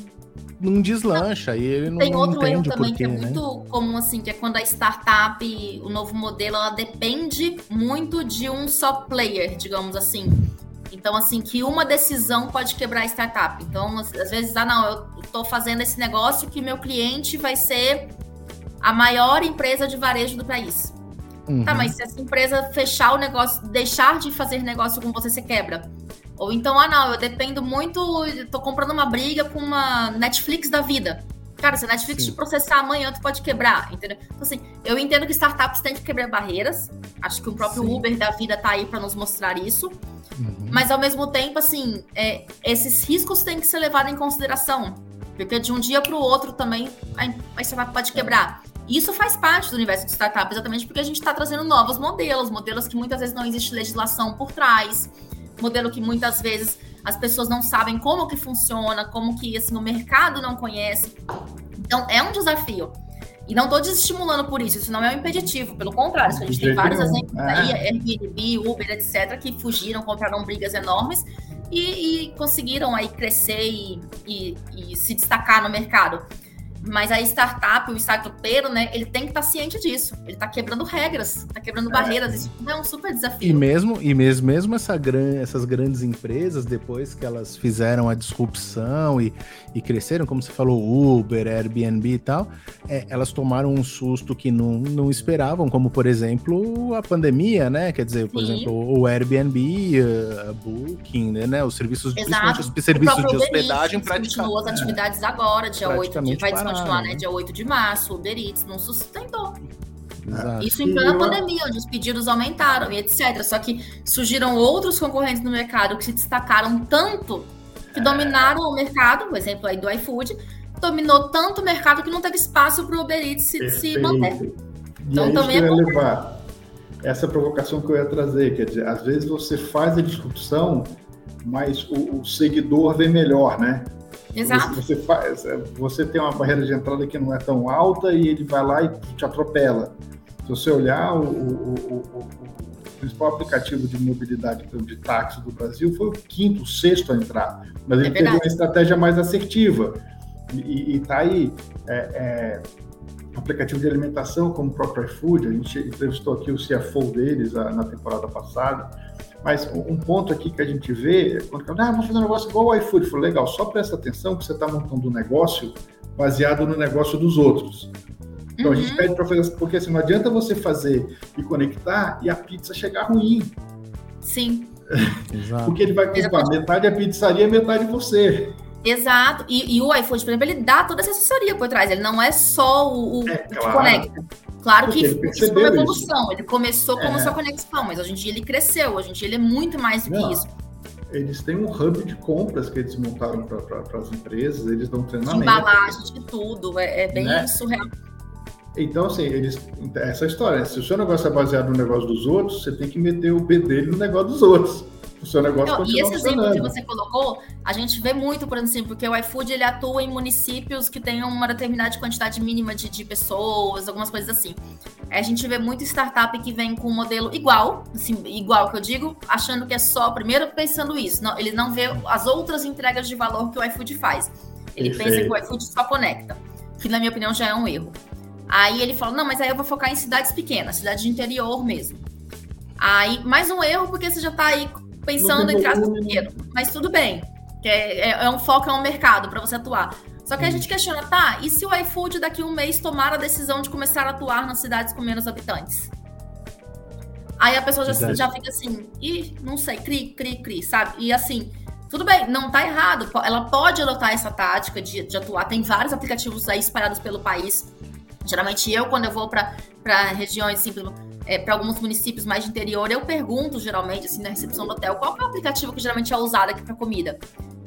não deslancha e ele não Tem outro erro também porquê, que é né? muito comum, assim, que é quando a startup, o novo modelo, ela depende muito de um só player, digamos assim. Então, assim, que uma decisão pode quebrar a startup. Então, às vezes, ah, não, eu estou fazendo esse negócio que meu cliente vai ser a maior empresa de varejo do país. Uhum. Tá, mas se essa empresa fechar o negócio, deixar de fazer negócio com você, você quebra. Ou então, ah, não, eu dependo muito, tô comprando uma briga com uma Netflix da vida. Cara, se a Netflix Sim. te processar amanhã, tu pode quebrar, entendeu? Então, assim, eu entendo que startups têm que quebrar barreiras. Acho que o próprio Sim. Uber da vida tá aí para nos mostrar isso. Uhum. Mas, ao mesmo tempo, assim, é, esses riscos têm que ser levados em consideração. Porque de um dia para o outro também a startup pode quebrar. Isso faz parte do universo de startup, exatamente porque a gente está trazendo novos modelos, modelos que muitas vezes não existe legislação por trás, modelo que muitas vezes as pessoas não sabem como que funciona, como que assim, o mercado não conhece. Então, é um desafio. E não estou desestimulando por isso, isso não é um impeditivo, pelo contrário, a gente tem vários exemplos é. aí, Airbnb, Uber, etc., que fugiram, compraram brigas enormes e, e conseguiram aí crescer e, e, e se destacar no mercado. Mas a startup, o startupeiro, né, ele tem que estar tá ciente disso. Ele está quebrando regras, está quebrando é. barreiras. Isso é um super desafio. E mesmo, e mesmo, mesmo essa gran, essas grandes empresas, depois que elas fizeram a disrupção e, e cresceram, como você falou, Uber, Airbnb e tal, é, elas tomaram um susto que não, não esperavam, como por exemplo a pandemia, né? Quer dizer, por Sim. exemplo, o Airbnb, a Booking, né? Os serviços, Exato. os serviços de hospedagem praticamente. Continuou as atividades agora, dia 8 de, vai continuar, né? Dia 8 de março, o Uber Eats não sustentou. Exato. Isso em plena pandemia, onde os pedidos aumentaram e etc. Só que surgiram outros concorrentes no mercado que se destacaram tanto que dominaram o mercado, o exemplo aí do iFood, dominou tanto o mercado que não teve espaço para o Uber Eats se, se manter. Então e também é levar essa provocação que eu ia trazer, quer dizer, às vezes você faz a disrupção, mas o, o seguidor vem melhor, né? Exato. Você, faz, você tem uma barreira de entrada que não é tão alta e ele vai lá e te atropela. Se você olhar, o, o, o, o principal aplicativo de mobilidade de táxi do Brasil foi o quinto, o sexto a entrar. Mas ele é teve uma estratégia mais assertiva. E está aí. É, é, aplicativo de alimentação como o próprio iFood, a gente entrevistou aqui o CFO deles a, na temporada passada, mas um ponto aqui que a gente vê, quando ah, vamos fazer um negócio igual o iFood, falou, legal, só presta atenção que você está montando um negócio baseado no negócio dos outros. Então uhum. a gente uhum. pede para fazer, porque assim, não adianta você fazer e conectar e a pizza chegar ruim. Sim. [laughs] porque ele vai comprar metade a pizzaria, metade você. Exato. E, e, o iFood, por exemplo, ele dá toda essa assessoria por trás. Ele não é só o, o é, claro. que conecta. Claro Porque que isso foi uma evolução. Isso. Ele começou como é. só conexão, mas hoje em dia ele cresceu. Hoje em dia ele é muito mais do que isso. eles têm um hub de compras que eles montaram para as empresas, eles dão treinamento. De embalagem, de tudo, é, é bem né? surreal. Então, assim, eles. Essa história, se o seu negócio é baseado no negócio dos outros, você tem que meter o B dele no negócio dos outros o seu negócio Não, E esse exemplo que você colocou, a gente vê muito, por exemplo, porque o iFood ele atua em municípios que têm uma determinada quantidade mínima de, de pessoas, algumas coisas assim. A gente vê muito startup que vem com um modelo igual, assim, igual que eu digo, achando que é só, primeiro pensando isso, não, ele não vê as outras entregas de valor que o iFood faz. Ele Perfeito. pensa que o iFood só conecta, que na minha opinião já é um erro. Aí ele fala, não, mas aí eu vou focar em cidades pequenas, cidades de interior mesmo. Aí, mais um erro, porque você já está aí pensando em traços dinheiro. Mas tudo bem. É, é, é, um foco, é um mercado para você atuar. Só que a gente questiona, tá? E se o iFood daqui a um mês tomar a decisão de começar a atuar nas cidades com menos habitantes? Aí a pessoa já, já fica assim, ih, não sei, cri, cri, cri, sabe? E assim, tudo bem, não tá errado. Ela pode adotar essa tática de, de atuar. Tem vários aplicativos aí espalhados pelo país. Geralmente eu, quando eu vou para regiões, assim, é, para alguns municípios mais de interior, eu pergunto geralmente, assim, na recepção do hotel, qual é o aplicativo que geralmente é usado aqui para comida?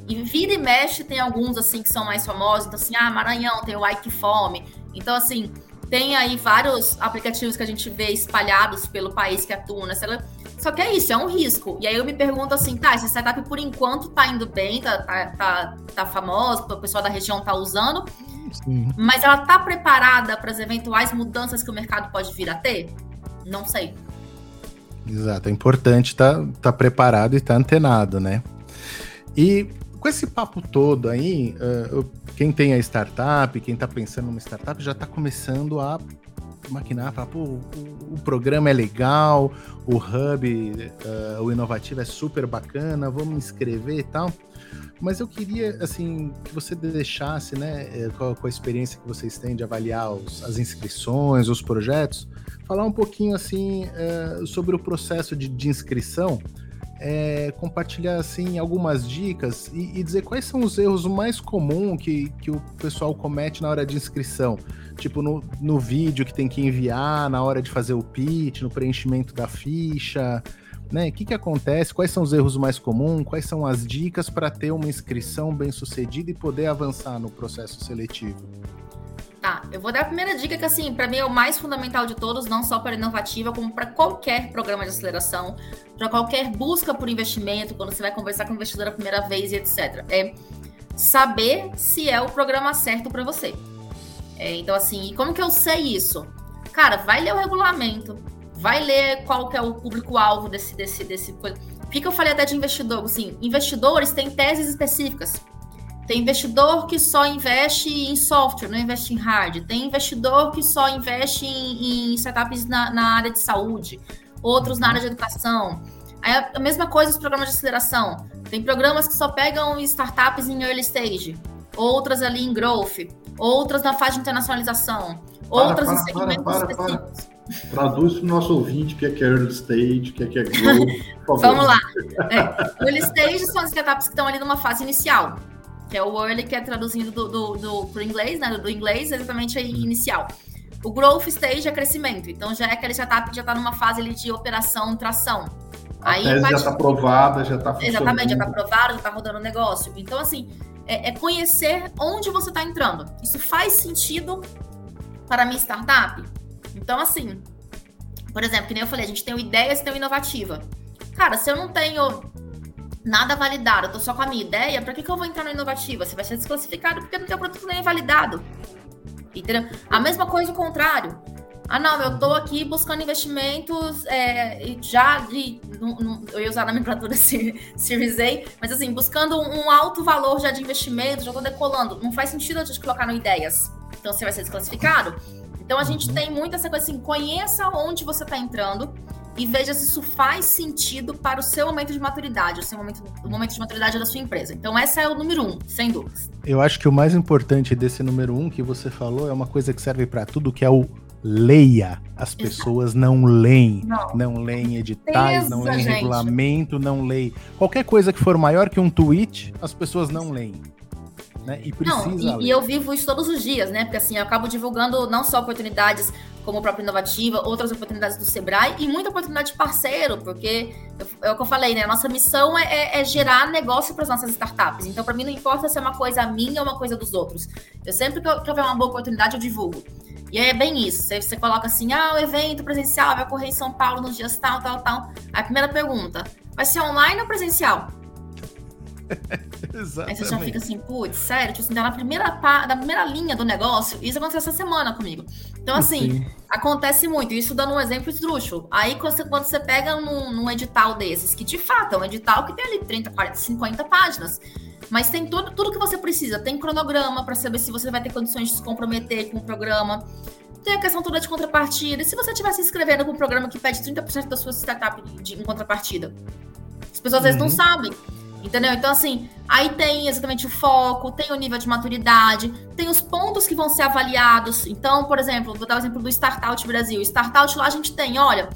E vira e mexe, tem alguns, assim, que são mais famosos. Então, assim, ah, Maranhão tem o Ike Fome. Então, assim, tem aí vários aplicativos que a gente vê espalhados pelo país que atuam nessa. Só que é isso, é um risco. E aí eu me pergunto assim, tá, esse setup por enquanto tá indo bem, tá, tá, tá, tá famoso, o pessoal da região tá usando. Sim. Mas ela tá preparada para as eventuais mudanças que o mercado pode vir a ter? Não sei. Exato, é importante estar tá, tá preparado e estar tá antenado, né? E com esse papo todo aí, uh, quem tem a startup, quem está pensando numa startup, já está começando a maquinar, falar, pô, o, o, programa é legal, o hub, uh, o inovativo é super bacana, vamos inscrever e tal. Mas eu queria, assim, que você deixasse, né, eh, com a, experiência que vocês têm de avaliar os, as inscrições, os projetos, falar um pouquinho assim é, sobre o processo de, de inscrição, é, compartilhar assim algumas dicas e, e, dizer quais são os erros mais comuns que, que o pessoal comete na hora de inscrição. Tipo, no, no vídeo que tem que enviar, na hora de fazer o pitch, no preenchimento da ficha. Né? O que, que acontece? Quais são os erros mais comuns? Quais são as dicas para ter uma inscrição bem sucedida e poder avançar no processo seletivo? Tá, eu vou dar a primeira dica que, assim, para mim é o mais fundamental de todos, não só para inovativa, como para qualquer programa de aceleração, para qualquer busca por investimento, quando você vai conversar com o investidor a primeira vez e etc. É saber se é o programa certo para você. É, então, assim, como que eu sei isso? Cara, vai ler o regulamento, vai ler qual que é o público-alvo desse, desse, desse. Por que eu falei até de investidor? Assim, investidores têm teses específicas. Tem investidor que só investe em software, não investe em hard. Tem investidor que só investe em, em startups na, na, área de saúde, outros na área de educação. Aí a mesma coisa os programas de aceleração. Tem programas que só pegam startups em early stage, outras ali em growth, outras na fase de internacionalização, para, outras para, em segmentos para, específicos. Traduz para o nosso ouvinte o que é, que é early stage, o que é, que é growth. Vamos lá. É, early stage são as startups que estão ali numa fase inicial que é o early, que é traduzindo do, do, do pro inglês, né? Do inglês, exatamente aí, inicial. O growth stage é crescimento, então já é aquele startup que já está numa fase ali de operação, tração. A aí já está aprovada, já está funcionando. Exatamente, já está aprovado, já está rodando o negócio. Então, assim, é, é conhecer onde você está entrando. Isso faz sentido para a minha startup? Então, assim, por exemplo, que nem eu falei, a gente tem o ideias e tem o inovativa. Cara, se eu não tenho nada validado, eu tô só com a minha ideia, para que, que eu vou entrar no inovativa? Você vai ser desclassificado porque não tem produto nem validado. Entendeu? A mesma coisa o contrário. Ah, não, eu tô aqui buscando investimentos é, já de. No, no, eu ia usar na nomenclatura [laughs] Series A, mas assim, buscando um alto valor já de investimento, já tô decolando. Não faz sentido a gente colocar no ideias. Então você vai ser desclassificado. Então a gente uhum. tem muito essa coisa assim: conheça onde você está entrando e veja se isso faz sentido para o seu momento de maturidade, o seu momento, o momento de maturidade da sua empresa. Então, essa é o número um, sem dúvidas. Eu acho que o mais importante desse número um que você falou é uma coisa que serve para tudo, que é o leia. As pessoas não leem, não, não leem editais, não leem gente. regulamento, não leem qualquer coisa que for maior que um tweet, as pessoas não leem. Né? E precisa não, e, e, eu vivo isso todos os dias, né? Porque assim, eu acabo divulgando não só oportunidades como o próprio Inovativa, outras oportunidades do Sebrae e muita oportunidade de parceiro, porque é o que eu falei, né? A nossa missão é, é, é gerar negócio para as nossas startups. Então, para mim, não importa se é uma coisa minha ou uma coisa dos outros. Eu sempre que eu, que uma boa oportunidade, eu divulgo. E aí é bem isso. Você, você coloca assim, ah, o evento presencial vai ocorrer em São Paulo nos dias tal, tal, tal. A primeira pergunta, vai ser online ou presencial? [laughs] [laughs] Aí você já fica assim, putz, sério, tipo assim, tá na primeira, na primeira linha do negócio. Isso aconteceu essa semana comigo. Então, assim, Sim. acontece muito. Isso dando um exemplo esdrúxulo. Aí, quando você, quando você pega num, num, edital desses, que de fato é um edital que tem ali 30, 40, 50 páginas. Mas tem tudo, tudo que você precisa. Tem cronograma para saber se você vai ter condições de se comprometer com o programa. Tem a questão toda de contrapartida. E se você estiver se inscrevendo com um programa que pede 30% da sua startup de, em contrapartida? As pessoas às vezes não uhum. sabem. Entendeu? Então, assim, aí tem exatamente o foco, tem o nível de maturidade, tem os pontos que vão ser avaliados. Então, por exemplo, vou dar o exemplo do Startout Brasil. Startout lá a gente tem, olha,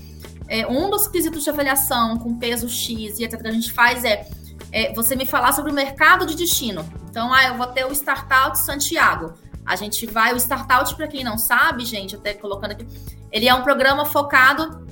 é, um dos quesitos de avaliação com peso X e etc. que a gente faz é, é, você me falar sobre o mercado de destino. Então, ah, eu vou ter o Startout Santiago. A gente vai, o Startout, para quem não sabe, gente, até colocando aqui, ele é um programa focado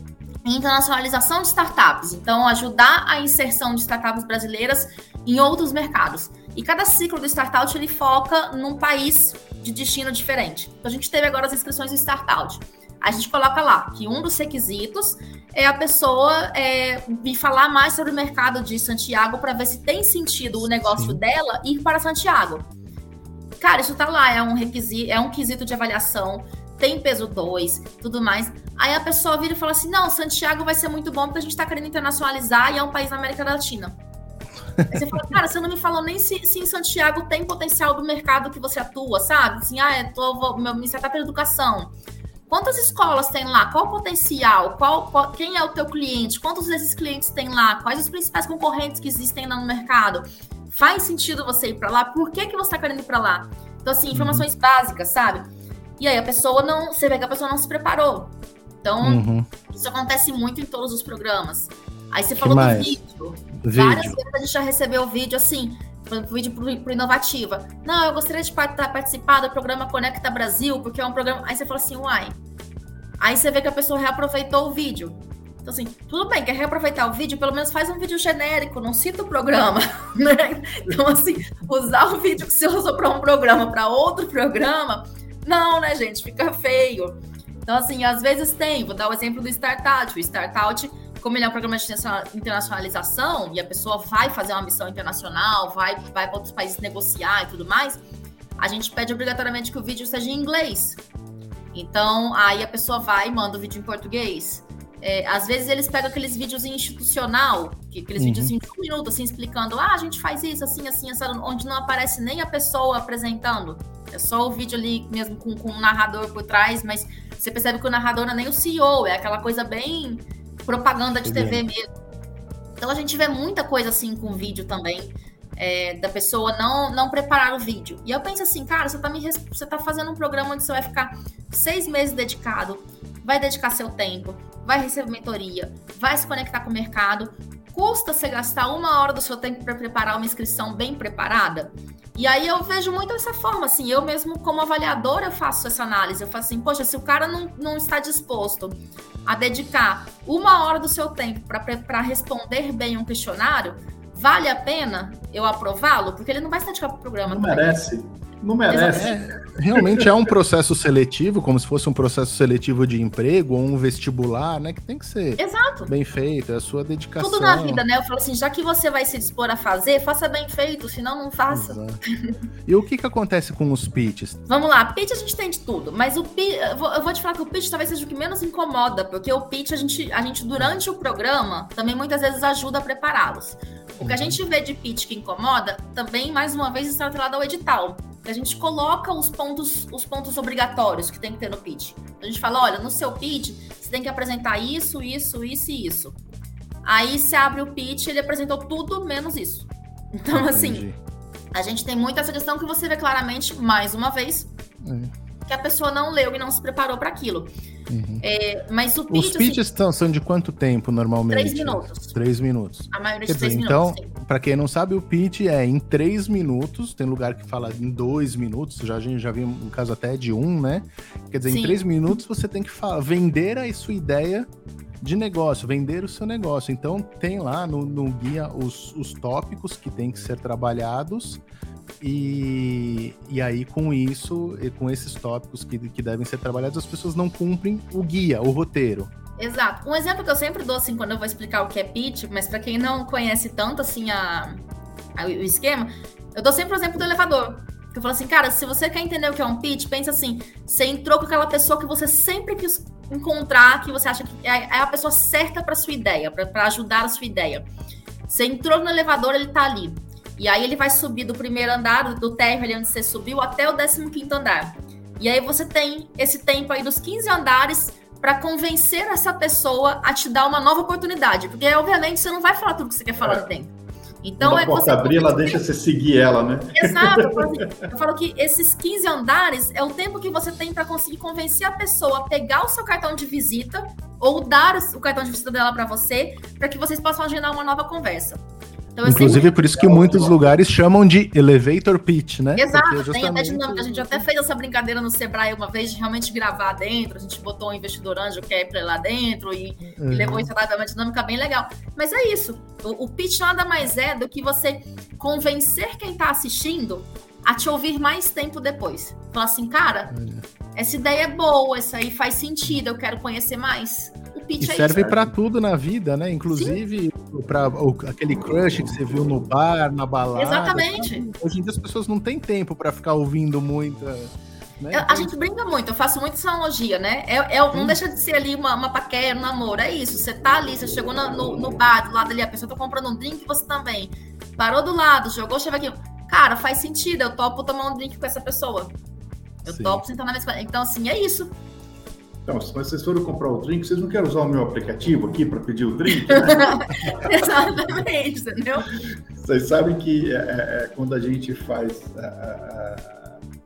internacionalização de startups, então ajudar a inserção de startups brasileiras em outros mercados. E cada ciclo do startup ele foca num país de destino diferente. Então a gente teve agora as inscrições do startup. A gente coloca lá que um dos requisitos é a pessoa é, vir falar mais sobre o mercado de Santiago para ver se tem sentido o negócio Sim. dela ir para Santiago. Cara, isso tá lá, é um requisito, é um quesito de avaliação tem peso 2, tudo mais. Aí a pessoa vira e fala assim: não, Santiago vai ser muito bom porque a gente está querendo internacionalizar e é um país na América Latina. [laughs] Aí você fala, cara, você não me falou nem se, se em Santiago tem potencial do mercado que você atua, sabe? Assim, ah, é, tô, vou, meu, startup é educação. Quantas escolas tem lá? Qual o potencial? Qual, qual, quem é o teu cliente? Quantos desses clientes tem lá? Quais os principais concorrentes que existem lá no mercado? Faz sentido você ir para lá? Por que, que você está querendo ir para lá? Então, assim, informações uhum. básicas, sabe? E aí a pessoa não. Você vê que a pessoa não se preparou. Então, uhum. isso acontece muito em todos os programas. Aí você falou do vídeo. vídeo. Várias vezes a gente já recebeu vídeo assim, vídeo pro, pro Inovativa. Não, eu gostaria de participar do programa Conecta Brasil, porque é um programa. Aí você fala assim, uai. Aí você vê que a pessoa reaproveitou o vídeo. Então, assim, tudo bem, quer reaproveitar o vídeo, pelo menos faz um vídeo genérico, não cita o programa, [laughs] né? Então, assim, usar o vídeo que você usou para um programa para outro programa não, né, gente? Fica feio. Então, assim, às vezes tem. Vou dar o exemplo do Startout. O Startout, como ele é um programa de internacionalização e a pessoa vai fazer uma missão internacional, vai, vai para outros países negociar e tudo mais, a gente pede obrigatoriamente que o vídeo seja em inglês. Então, aí a pessoa vai e manda o vídeo em português. É, às vezes eles pegam aqueles vídeos institucional, aqueles uhum. vídeos assim, de um minuto, assim, explicando, ah, a gente faz isso, assim, assim, assim, onde não aparece nem a pessoa apresentando. É só o vídeo ali mesmo com, com um narrador por trás, mas você percebe que o narrador não é nem o CEO, é aquela coisa bem propaganda de TV mesmo. Então a gente vê muita coisa assim com vídeo também. É, da pessoa não não preparar o vídeo. E eu penso assim, cara, você tá, me, você tá fazendo um programa onde você vai ficar seis meses dedicado, vai dedicar seu tempo, vai receber mentoria, vai se conectar com o mercado. Custa você gastar uma hora do seu tempo para preparar uma inscrição bem preparada? E aí eu vejo muito dessa forma, assim, eu mesmo como avaliadora eu faço essa análise. Eu faço assim, poxa, se o cara não, não está disposto a dedicar uma hora do seu tempo para responder bem um questionário, vale a pena eu aprová-lo? Porque ele não vai se dedicar para o programa. Não merece. Não merece. É, realmente é um processo seletivo, como se fosse um processo seletivo de emprego ou um vestibular, né? Que tem que ser Exato. bem feito, é a sua dedicação. Tudo na vida, né? Eu falo assim, já que você vai se dispor a fazer, faça bem feito, senão não faça. Exato. E o que que acontece com os pitches? Vamos lá, pitch a gente tem de tudo, mas o pitch, eu vou, te falar que o pitch talvez seja o que menos incomoda, porque o pitch a gente, a gente durante o programa também muitas vezes ajuda a prepará-los. O que a uhum. gente vê de pitch que incomoda, também, mais uma vez, está atrelado ao edital. A gente coloca os pontos, os pontos obrigatórios que tem que ter no pitch. A gente fala, olha, no seu pitch, você tem que apresentar isso, isso, isso e isso. Aí você abre o pitch, ele apresentou tudo menos isso. Então, assim, a gente tem muito essa questão que você vê claramente, mais uma vez, é. Que a pessoa não leu e não se preparou para aquilo. Uhum. É, mas o pitch, Os pitches assim, são de quanto tempo normalmente? Três minutos. Três minutos. A maioria de três então, minutos. Então, para quem não sabe, o pitch é em três minutos. Tem lugar que fala em dois minutos. Já, a gente já viu um caso até de um, né? Quer dizer, sim. em três minutos você tem que falar, vender a sua ideia de negócio, vender o seu negócio. Então, tem lá no, no guia os, os tópicos que tem que ser trabalhados e, e aí, com isso, e com esses tópicos que, que devem ser trabalhados, as pessoas não cumprem o guia, o roteiro. Exato. Um exemplo que eu sempre dou, assim, quando eu vou explicar o que é pitch, mas para quem não conhece tanto, assim, a, a, o esquema, eu dou sempre o exemplo do elevador. Eu falo assim, cara, se você quer entender o que é um pitch, pensa assim, você entrou com aquela pessoa que você sempre quis encontrar, que você acha que é, é a pessoa certa para sua ideia, para ajudar a sua ideia. Você entrou no elevador, ele tá ali. E aí ele vai subir do primeiro andar, do térreo ali onde você subiu, até o 15 andar. E aí você tem esse tempo aí dos 15 andares para convencer essa pessoa a te dar uma nova oportunidade. Porque, obviamente, você não vai falar tudo que você quer falar é. dentro. Então, Quando é a porta abrir, ela deixa você seguir ela, né? Exato. Eu falo, [laughs] assim, eu falo, que esses 15 andares é o tempo que você tem para conseguir convencer a pessoa a pegar o seu cartão de visita ou dar o cartão de visita dela para você, para que vocês possam agendar uma nova conversa. Então, Inclusive, por isso que muitos lugares chamam de elevator pitch, né? Exato, justamente... tem até dinâmica. A gente até fez essa brincadeira no Sebrae uma vez de realmente gravar dentro. A gente botou um investidor anjo Kepler lá dentro e, uhum. e levou isso lá, uma dinâmica bem legal. Mas é isso. O, o pitch nada mais é do que você convencer quem está assistindo a te ouvir mais tempo depois. Falar assim, cara, essa ideia é boa, isso aí faz sentido, eu quero conhecer mais pitch e é serve para tudo na vida, né? Inclusive para aquele crush que você viu no bar, na balada. Exatamente. Hoje em dia as pessoas não têm tempo para ficar ouvindo muita. Né? Eu, a gente brinca muito, eu faço muito essa analogia, né? É, é, não deixa de ser ali uma, uma paquera, um namoro, é isso. Você tá ali, você chegou no, no, no bar, do lado ali, a pessoa tá comprando um drink, você também. Parou do lado, jogou aqui. Cara, faz sentido, eu topo tomar um drink com essa pessoa. Eu Sim. topo sentar na mesma. Então, assim, é isso. Então, se vocês forem comprar o drink, vocês não querem usar o meu aplicativo aqui para pedir o drink? Né? [laughs] Exatamente, entendeu? Vocês sabem que é, é, é quando a gente faz é, é,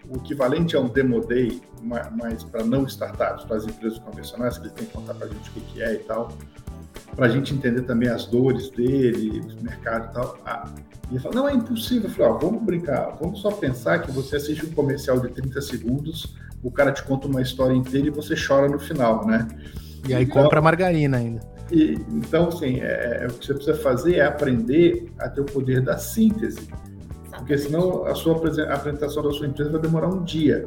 o equivalente a um demo day, mas para não startups, para as empresas convencionais, que eles têm que contar para a gente o que, que é e tal, para a gente entender também as dores dele, o mercado e tal. Ah, e ele fala, não, é impossível. Eu falei, ó, vamos brincar, vamos só pensar que você assiste um comercial de 30 segundos o cara te conta uma história inteira e você chora no final, né? E aí então, compra margarina ainda. E, então, assim, é, é, o que você precisa fazer é aprender a ter o poder da síntese. Porque senão a sua a apresentação da sua empresa vai demorar um dia.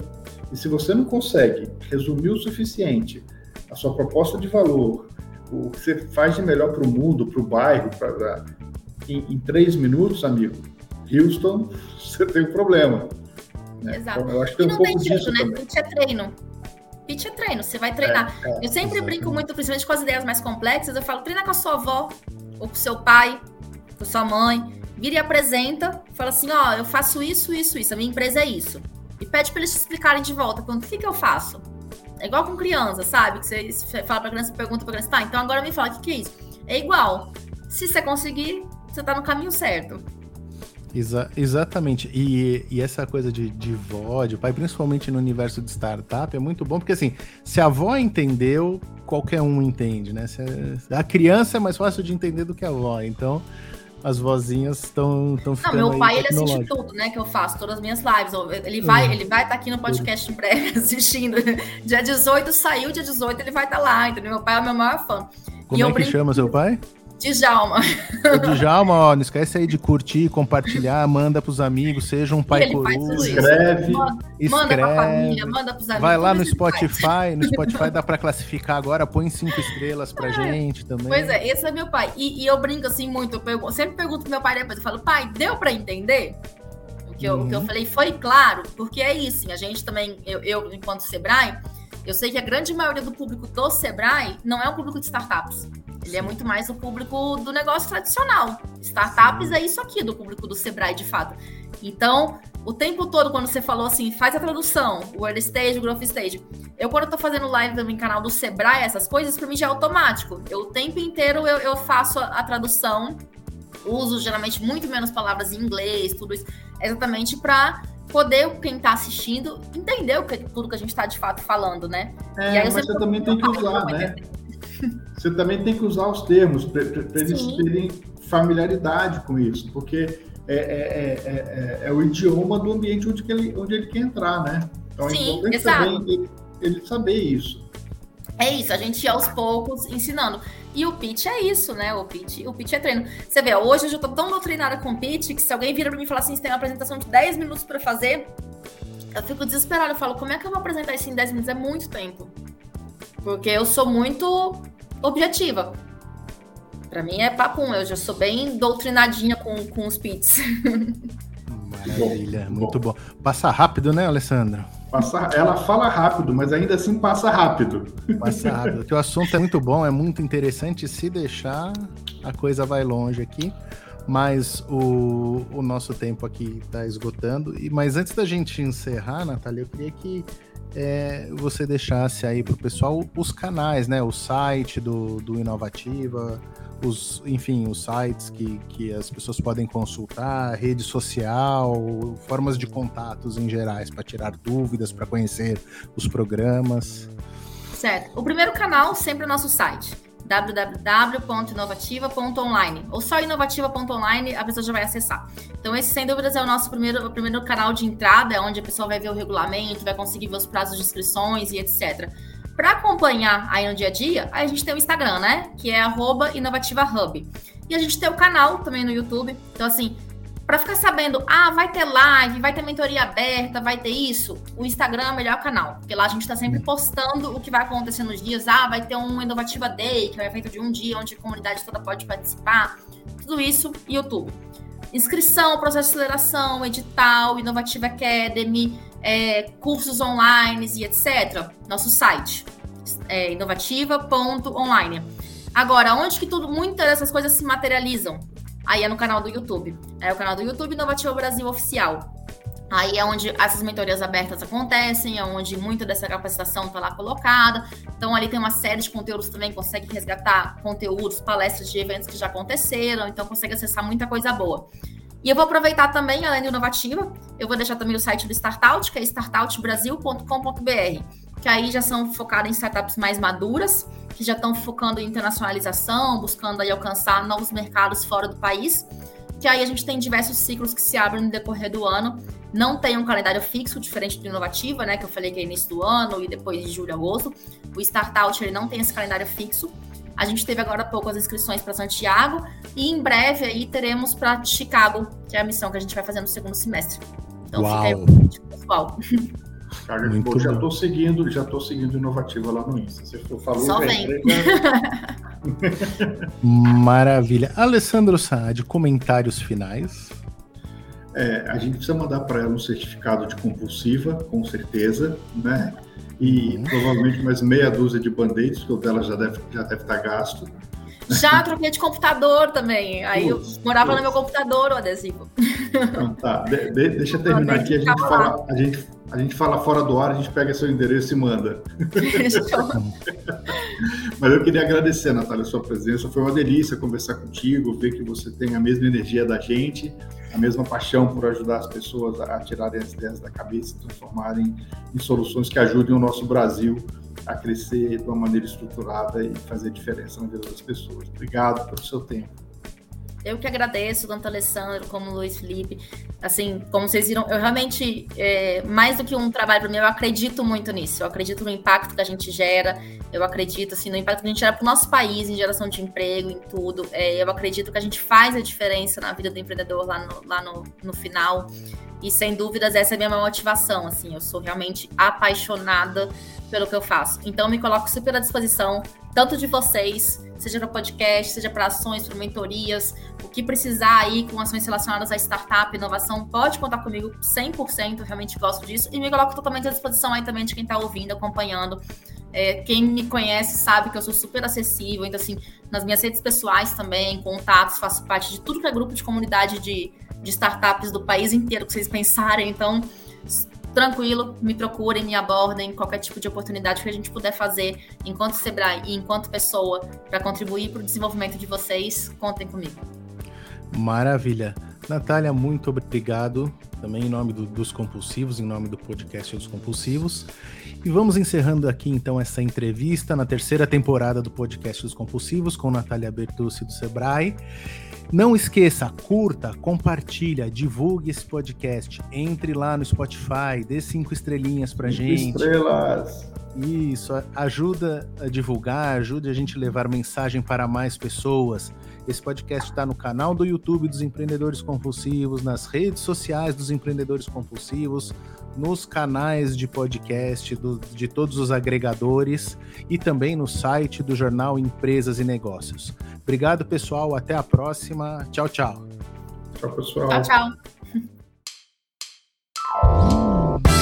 E se você não consegue resumir o suficiente a sua proposta de valor, o que você faz de melhor para o mundo, para o bairro, pra, em, em três minutos, amigo, Houston, [laughs] você tem um problema. Né? Exato. Eu acho que e não um tem né? Pitch é treino. Pitch é treino, você vai treinar. É, é, eu sempre exatamente. brinco muito, principalmente com as ideias mais complexas, eu falo, treina com a sua avó, ou com seu pai, com sua mãe, vira e apresenta, fala assim, ó, oh, eu faço isso, isso, isso, a minha empresa é isso. E pede para eles te explicarem de volta, quando o que, que eu faço? É igual com criança, sabe? Que você fala pra criança, pergunta pra criança, tá, então agora me fala, o que, que é isso? É igual. Se você conseguir, você tá no caminho certo. Exa exatamente. E, e, essa coisa de, de vó, de pai, principalmente no universo de startup, é muito bom, porque assim, se a avó entendeu, qualquer um entende, né? A, a criança é mais fácil de entender do que a avó. Então, as vozinhas estão ficando. Não, meu pai ele assiste tudo, né? Que eu faço, todas as minhas lives. Ele vai, uhum. ele vai estar tá aqui no podcast em breve [laughs] assistindo. Dia 18 saiu, dia 18 ele vai estar tá lá, entendeu? Meu pai é o meu maior fã. Como e é que chama seu pai? Djalma. O Djalma, ó, não esquece aí de curtir, compartilhar, manda pros amigos, seja um pai coruja. Escreve. Manda, escreve. Manda pra família, manda pros amigos. Vai lá no Spotify, no Spotify dá pra classificar agora, põe cinco estrelas pra é. gente também. Pois é, esse é meu pai. E, e eu brinco assim muito, eu pergunto, sempre pergunto pro meu pai depois, eu falo, pai, deu pra entender? O que, eu, uhum. o que eu uhum. falei foi claro, porque é isso, assim, a gente também, eu, eu enquanto Sebrae, eu sei que a grande maioria do público do Sebrae não é um público de startups. Ele é muito mais o público do negócio tradicional. Startups é isso aqui do público do Sebrae, de fato. Então, o tempo todo, quando você falou assim, faz a tradução, o early stage, o growth stage. Eu, quando eu tô fazendo live no canal do Sebrae, essas coisas, para mim já é automático. Eu, o tempo inteiro eu, eu faço a, a, tradução, uso geralmente muito menos palavras em inglês, tudo isso, exatamente para poder quem está assistindo entender o que, tudo que a gente está de fato falando, né? É, mas você, você também tem que usar, né? Você também tem que usar os termos para eles terem familiaridade com isso, porque é, é, é, é, o idioma do ambiente onde ele, onde ele quer entrar, né? Então é Sim, importante exato. também ele, ele saber isso. É isso, a gente ia aos poucos ensinando. E o pitch é isso, né? O pitch, o pitch é treino. Você vê, hoje eu já tô tão doutrinada com pitch que se alguém vira pra mim e falar assim, você tem uma apresentação de 10 minutos para fazer, eu fico desesperada. Eu falo, como é que eu vou apresentar isso em 10 minutos? É muito tempo. Porque eu sou muito objetiva. Para mim é papum, eu já sou bem doutrinadinha com, com os pits. Maravilha, muito bom. Passa rápido, né, Alessandra? Passa, ela fala rápido, mas ainda assim passa rápido. Passa rápido, [laughs] porque o assunto é muito bom, é muito interessante. Se deixar, a coisa vai longe aqui. Mas o, o nosso tempo aqui está esgotando. E, mas antes da gente encerrar, Natália, eu queria que é, você deixasse aí para o pessoal os canais, né? O site do, do Inovativa, os, enfim, os sites que, que as pessoas podem consultar, rede social, formas de contatos em gerais para tirar dúvidas, para conhecer os programas. Certo. O primeiro canal sempre é o nosso site www.inovativa.online ou só inovativa.online a pessoa já vai acessar. Então esse sem dúvidas é o nosso primeiro, o primeiro canal de entrada, onde a pessoa vai ver o regulamento, vai conseguir ver os prazos de inscrições e etc. Para acompanhar aí no dia a dia, a gente tem o Instagram, né? Que é @inovativahub. E a gente tem o canal também no YouTube. Então assim, para ficar sabendo, ah, vai ter live, vai ter mentoria aberta, vai ter isso, o Instagram é o melhor canal, porque lá a gente está sempre hum. postando o que vai acontecer nos dias. Ah, vai ter um Inovativa Day, que é um evento de um dia, onde a comunidade toda pode participar. Tudo isso, YouTube. Inscrição, processo de aceleração, edital, Inovativa Academy, é, cursos online e etc. Nosso site, é inovativa.online. Agora, onde que tudo, muitas dessas coisas se materializam? Aí é no canal do YouTube. É o canal do YouTube Inovativo Brasil Oficial. Aí é onde essas mentorias abertas acontecem, é onde muita dessa capacitação está lá colocada. Então, ali tem uma série de conteúdos também, consegue resgatar conteúdos, palestras de eventos que já aconteceram, então consegue acessar muita coisa boa. E eu vou aproveitar também, além do Inovativa, eu vou deixar também o site do Startout, que é startoutbrasil.com.br, que aí já são focadas em startups mais maduras, que já estão focando em internacionalização, buscando aí alcançar novos mercados fora do país. Que aí a gente tem diversos ciclos que se abrem no decorrer do ano. Não tem um calendário fixo, diferente do Inovativa, né? Que eu falei que é início do ano e depois de julho a agosto. O Startout ele não tem esse calendário fixo. A gente teve agora há pouco as inscrições para Santiago e em breve aí teremos para Chicago, que é a missão que a gente vai fazer no segundo semestre. Então Uau. fica aí o pessoal. [laughs] Carga de Muito já estou seguindo, já estou seguindo inovativa lá no Insta. Você falou Só vem. [laughs] Maravilha. Alessandro Saad, comentários finais. É, a gente precisa mandar para ela um certificado de compulsiva, com certeza, né? E uhum. provavelmente mais meia dúzia de band-aids, porque o dela já deve, já deve estar tá gasto. Já [laughs] troquei de computador também. Aí eu morava no meu computador o adesivo. Então, tá, de, de, deixa eu terminar aqui. A gente, fala, a, gente, a gente fala fora do ar, a gente pega seu endereço e manda. [laughs] Mas eu queria agradecer, Natália, a sua presença. Foi uma delícia conversar contigo, ver que você tem a mesma energia da gente, a mesma paixão por ajudar as pessoas a tirarem as ideias da cabeça e transformarem em soluções que ajudem o nosso Brasil a crescer de uma maneira estruturada e fazer diferença na vida das pessoas. Obrigado pelo seu tempo. Eu que agradeço, tanto Alessandro como Luiz Felipe. Assim, como vocês viram, eu realmente, é, mais do que um trabalho para mim, eu acredito muito nisso. Eu acredito no impacto que a gente gera. Eu acredito assim, no impacto que a gente gera para o nosso país, em geração de emprego, em tudo. É, eu acredito que a gente faz a diferença na vida do empreendedor lá no, lá no, no final. E sem dúvidas, essa é a minha motivação. Assim, eu sou realmente apaixonada pelo que eu faço. Então, me coloco super à disposição, tanto de vocês, seja para podcast, seja para ações, para mentorias, o que precisar aí com ações relacionadas a startup, inovação, pode contar comigo 100%, eu realmente gosto disso. E me coloco totalmente à disposição aí também de quem está ouvindo, acompanhando. É, quem me conhece sabe que eu sou super acessível, então, assim, nas minhas redes pessoais também, contatos, faço parte de tudo que é grupo de comunidade de, de startups do país inteiro que vocês pensarem. Então, tranquilo, me procurem, me abordem, qualquer tipo de oportunidade que a gente puder fazer enquanto Sebrae e enquanto pessoa para contribuir para o desenvolvimento de vocês, contem comigo. Maravilha. Natália, muito obrigado também em nome do, dos compulsivos, em nome do podcast dos compulsivos. E vamos encerrando aqui então essa entrevista na terceira temporada do podcast dos compulsivos com Natália Bertucci do Sebrae. Não esqueça, curta, compartilha, divulgue esse podcast. Entre lá no Spotify, dê cinco estrelinhas pra cinco gente. Estrelas. Isso, ajuda a divulgar, ajude a gente a levar mensagem para mais pessoas. Esse podcast está no canal do YouTube dos Empreendedores Compulsivos, nas redes sociais dos Empreendedores Compulsivos, nos canais de podcast do, de todos os agregadores e também no site do jornal Empresas e Negócios. Obrigado, pessoal. Até a próxima. Tchau, tchau. Tchau, pessoal. Tchau, tchau.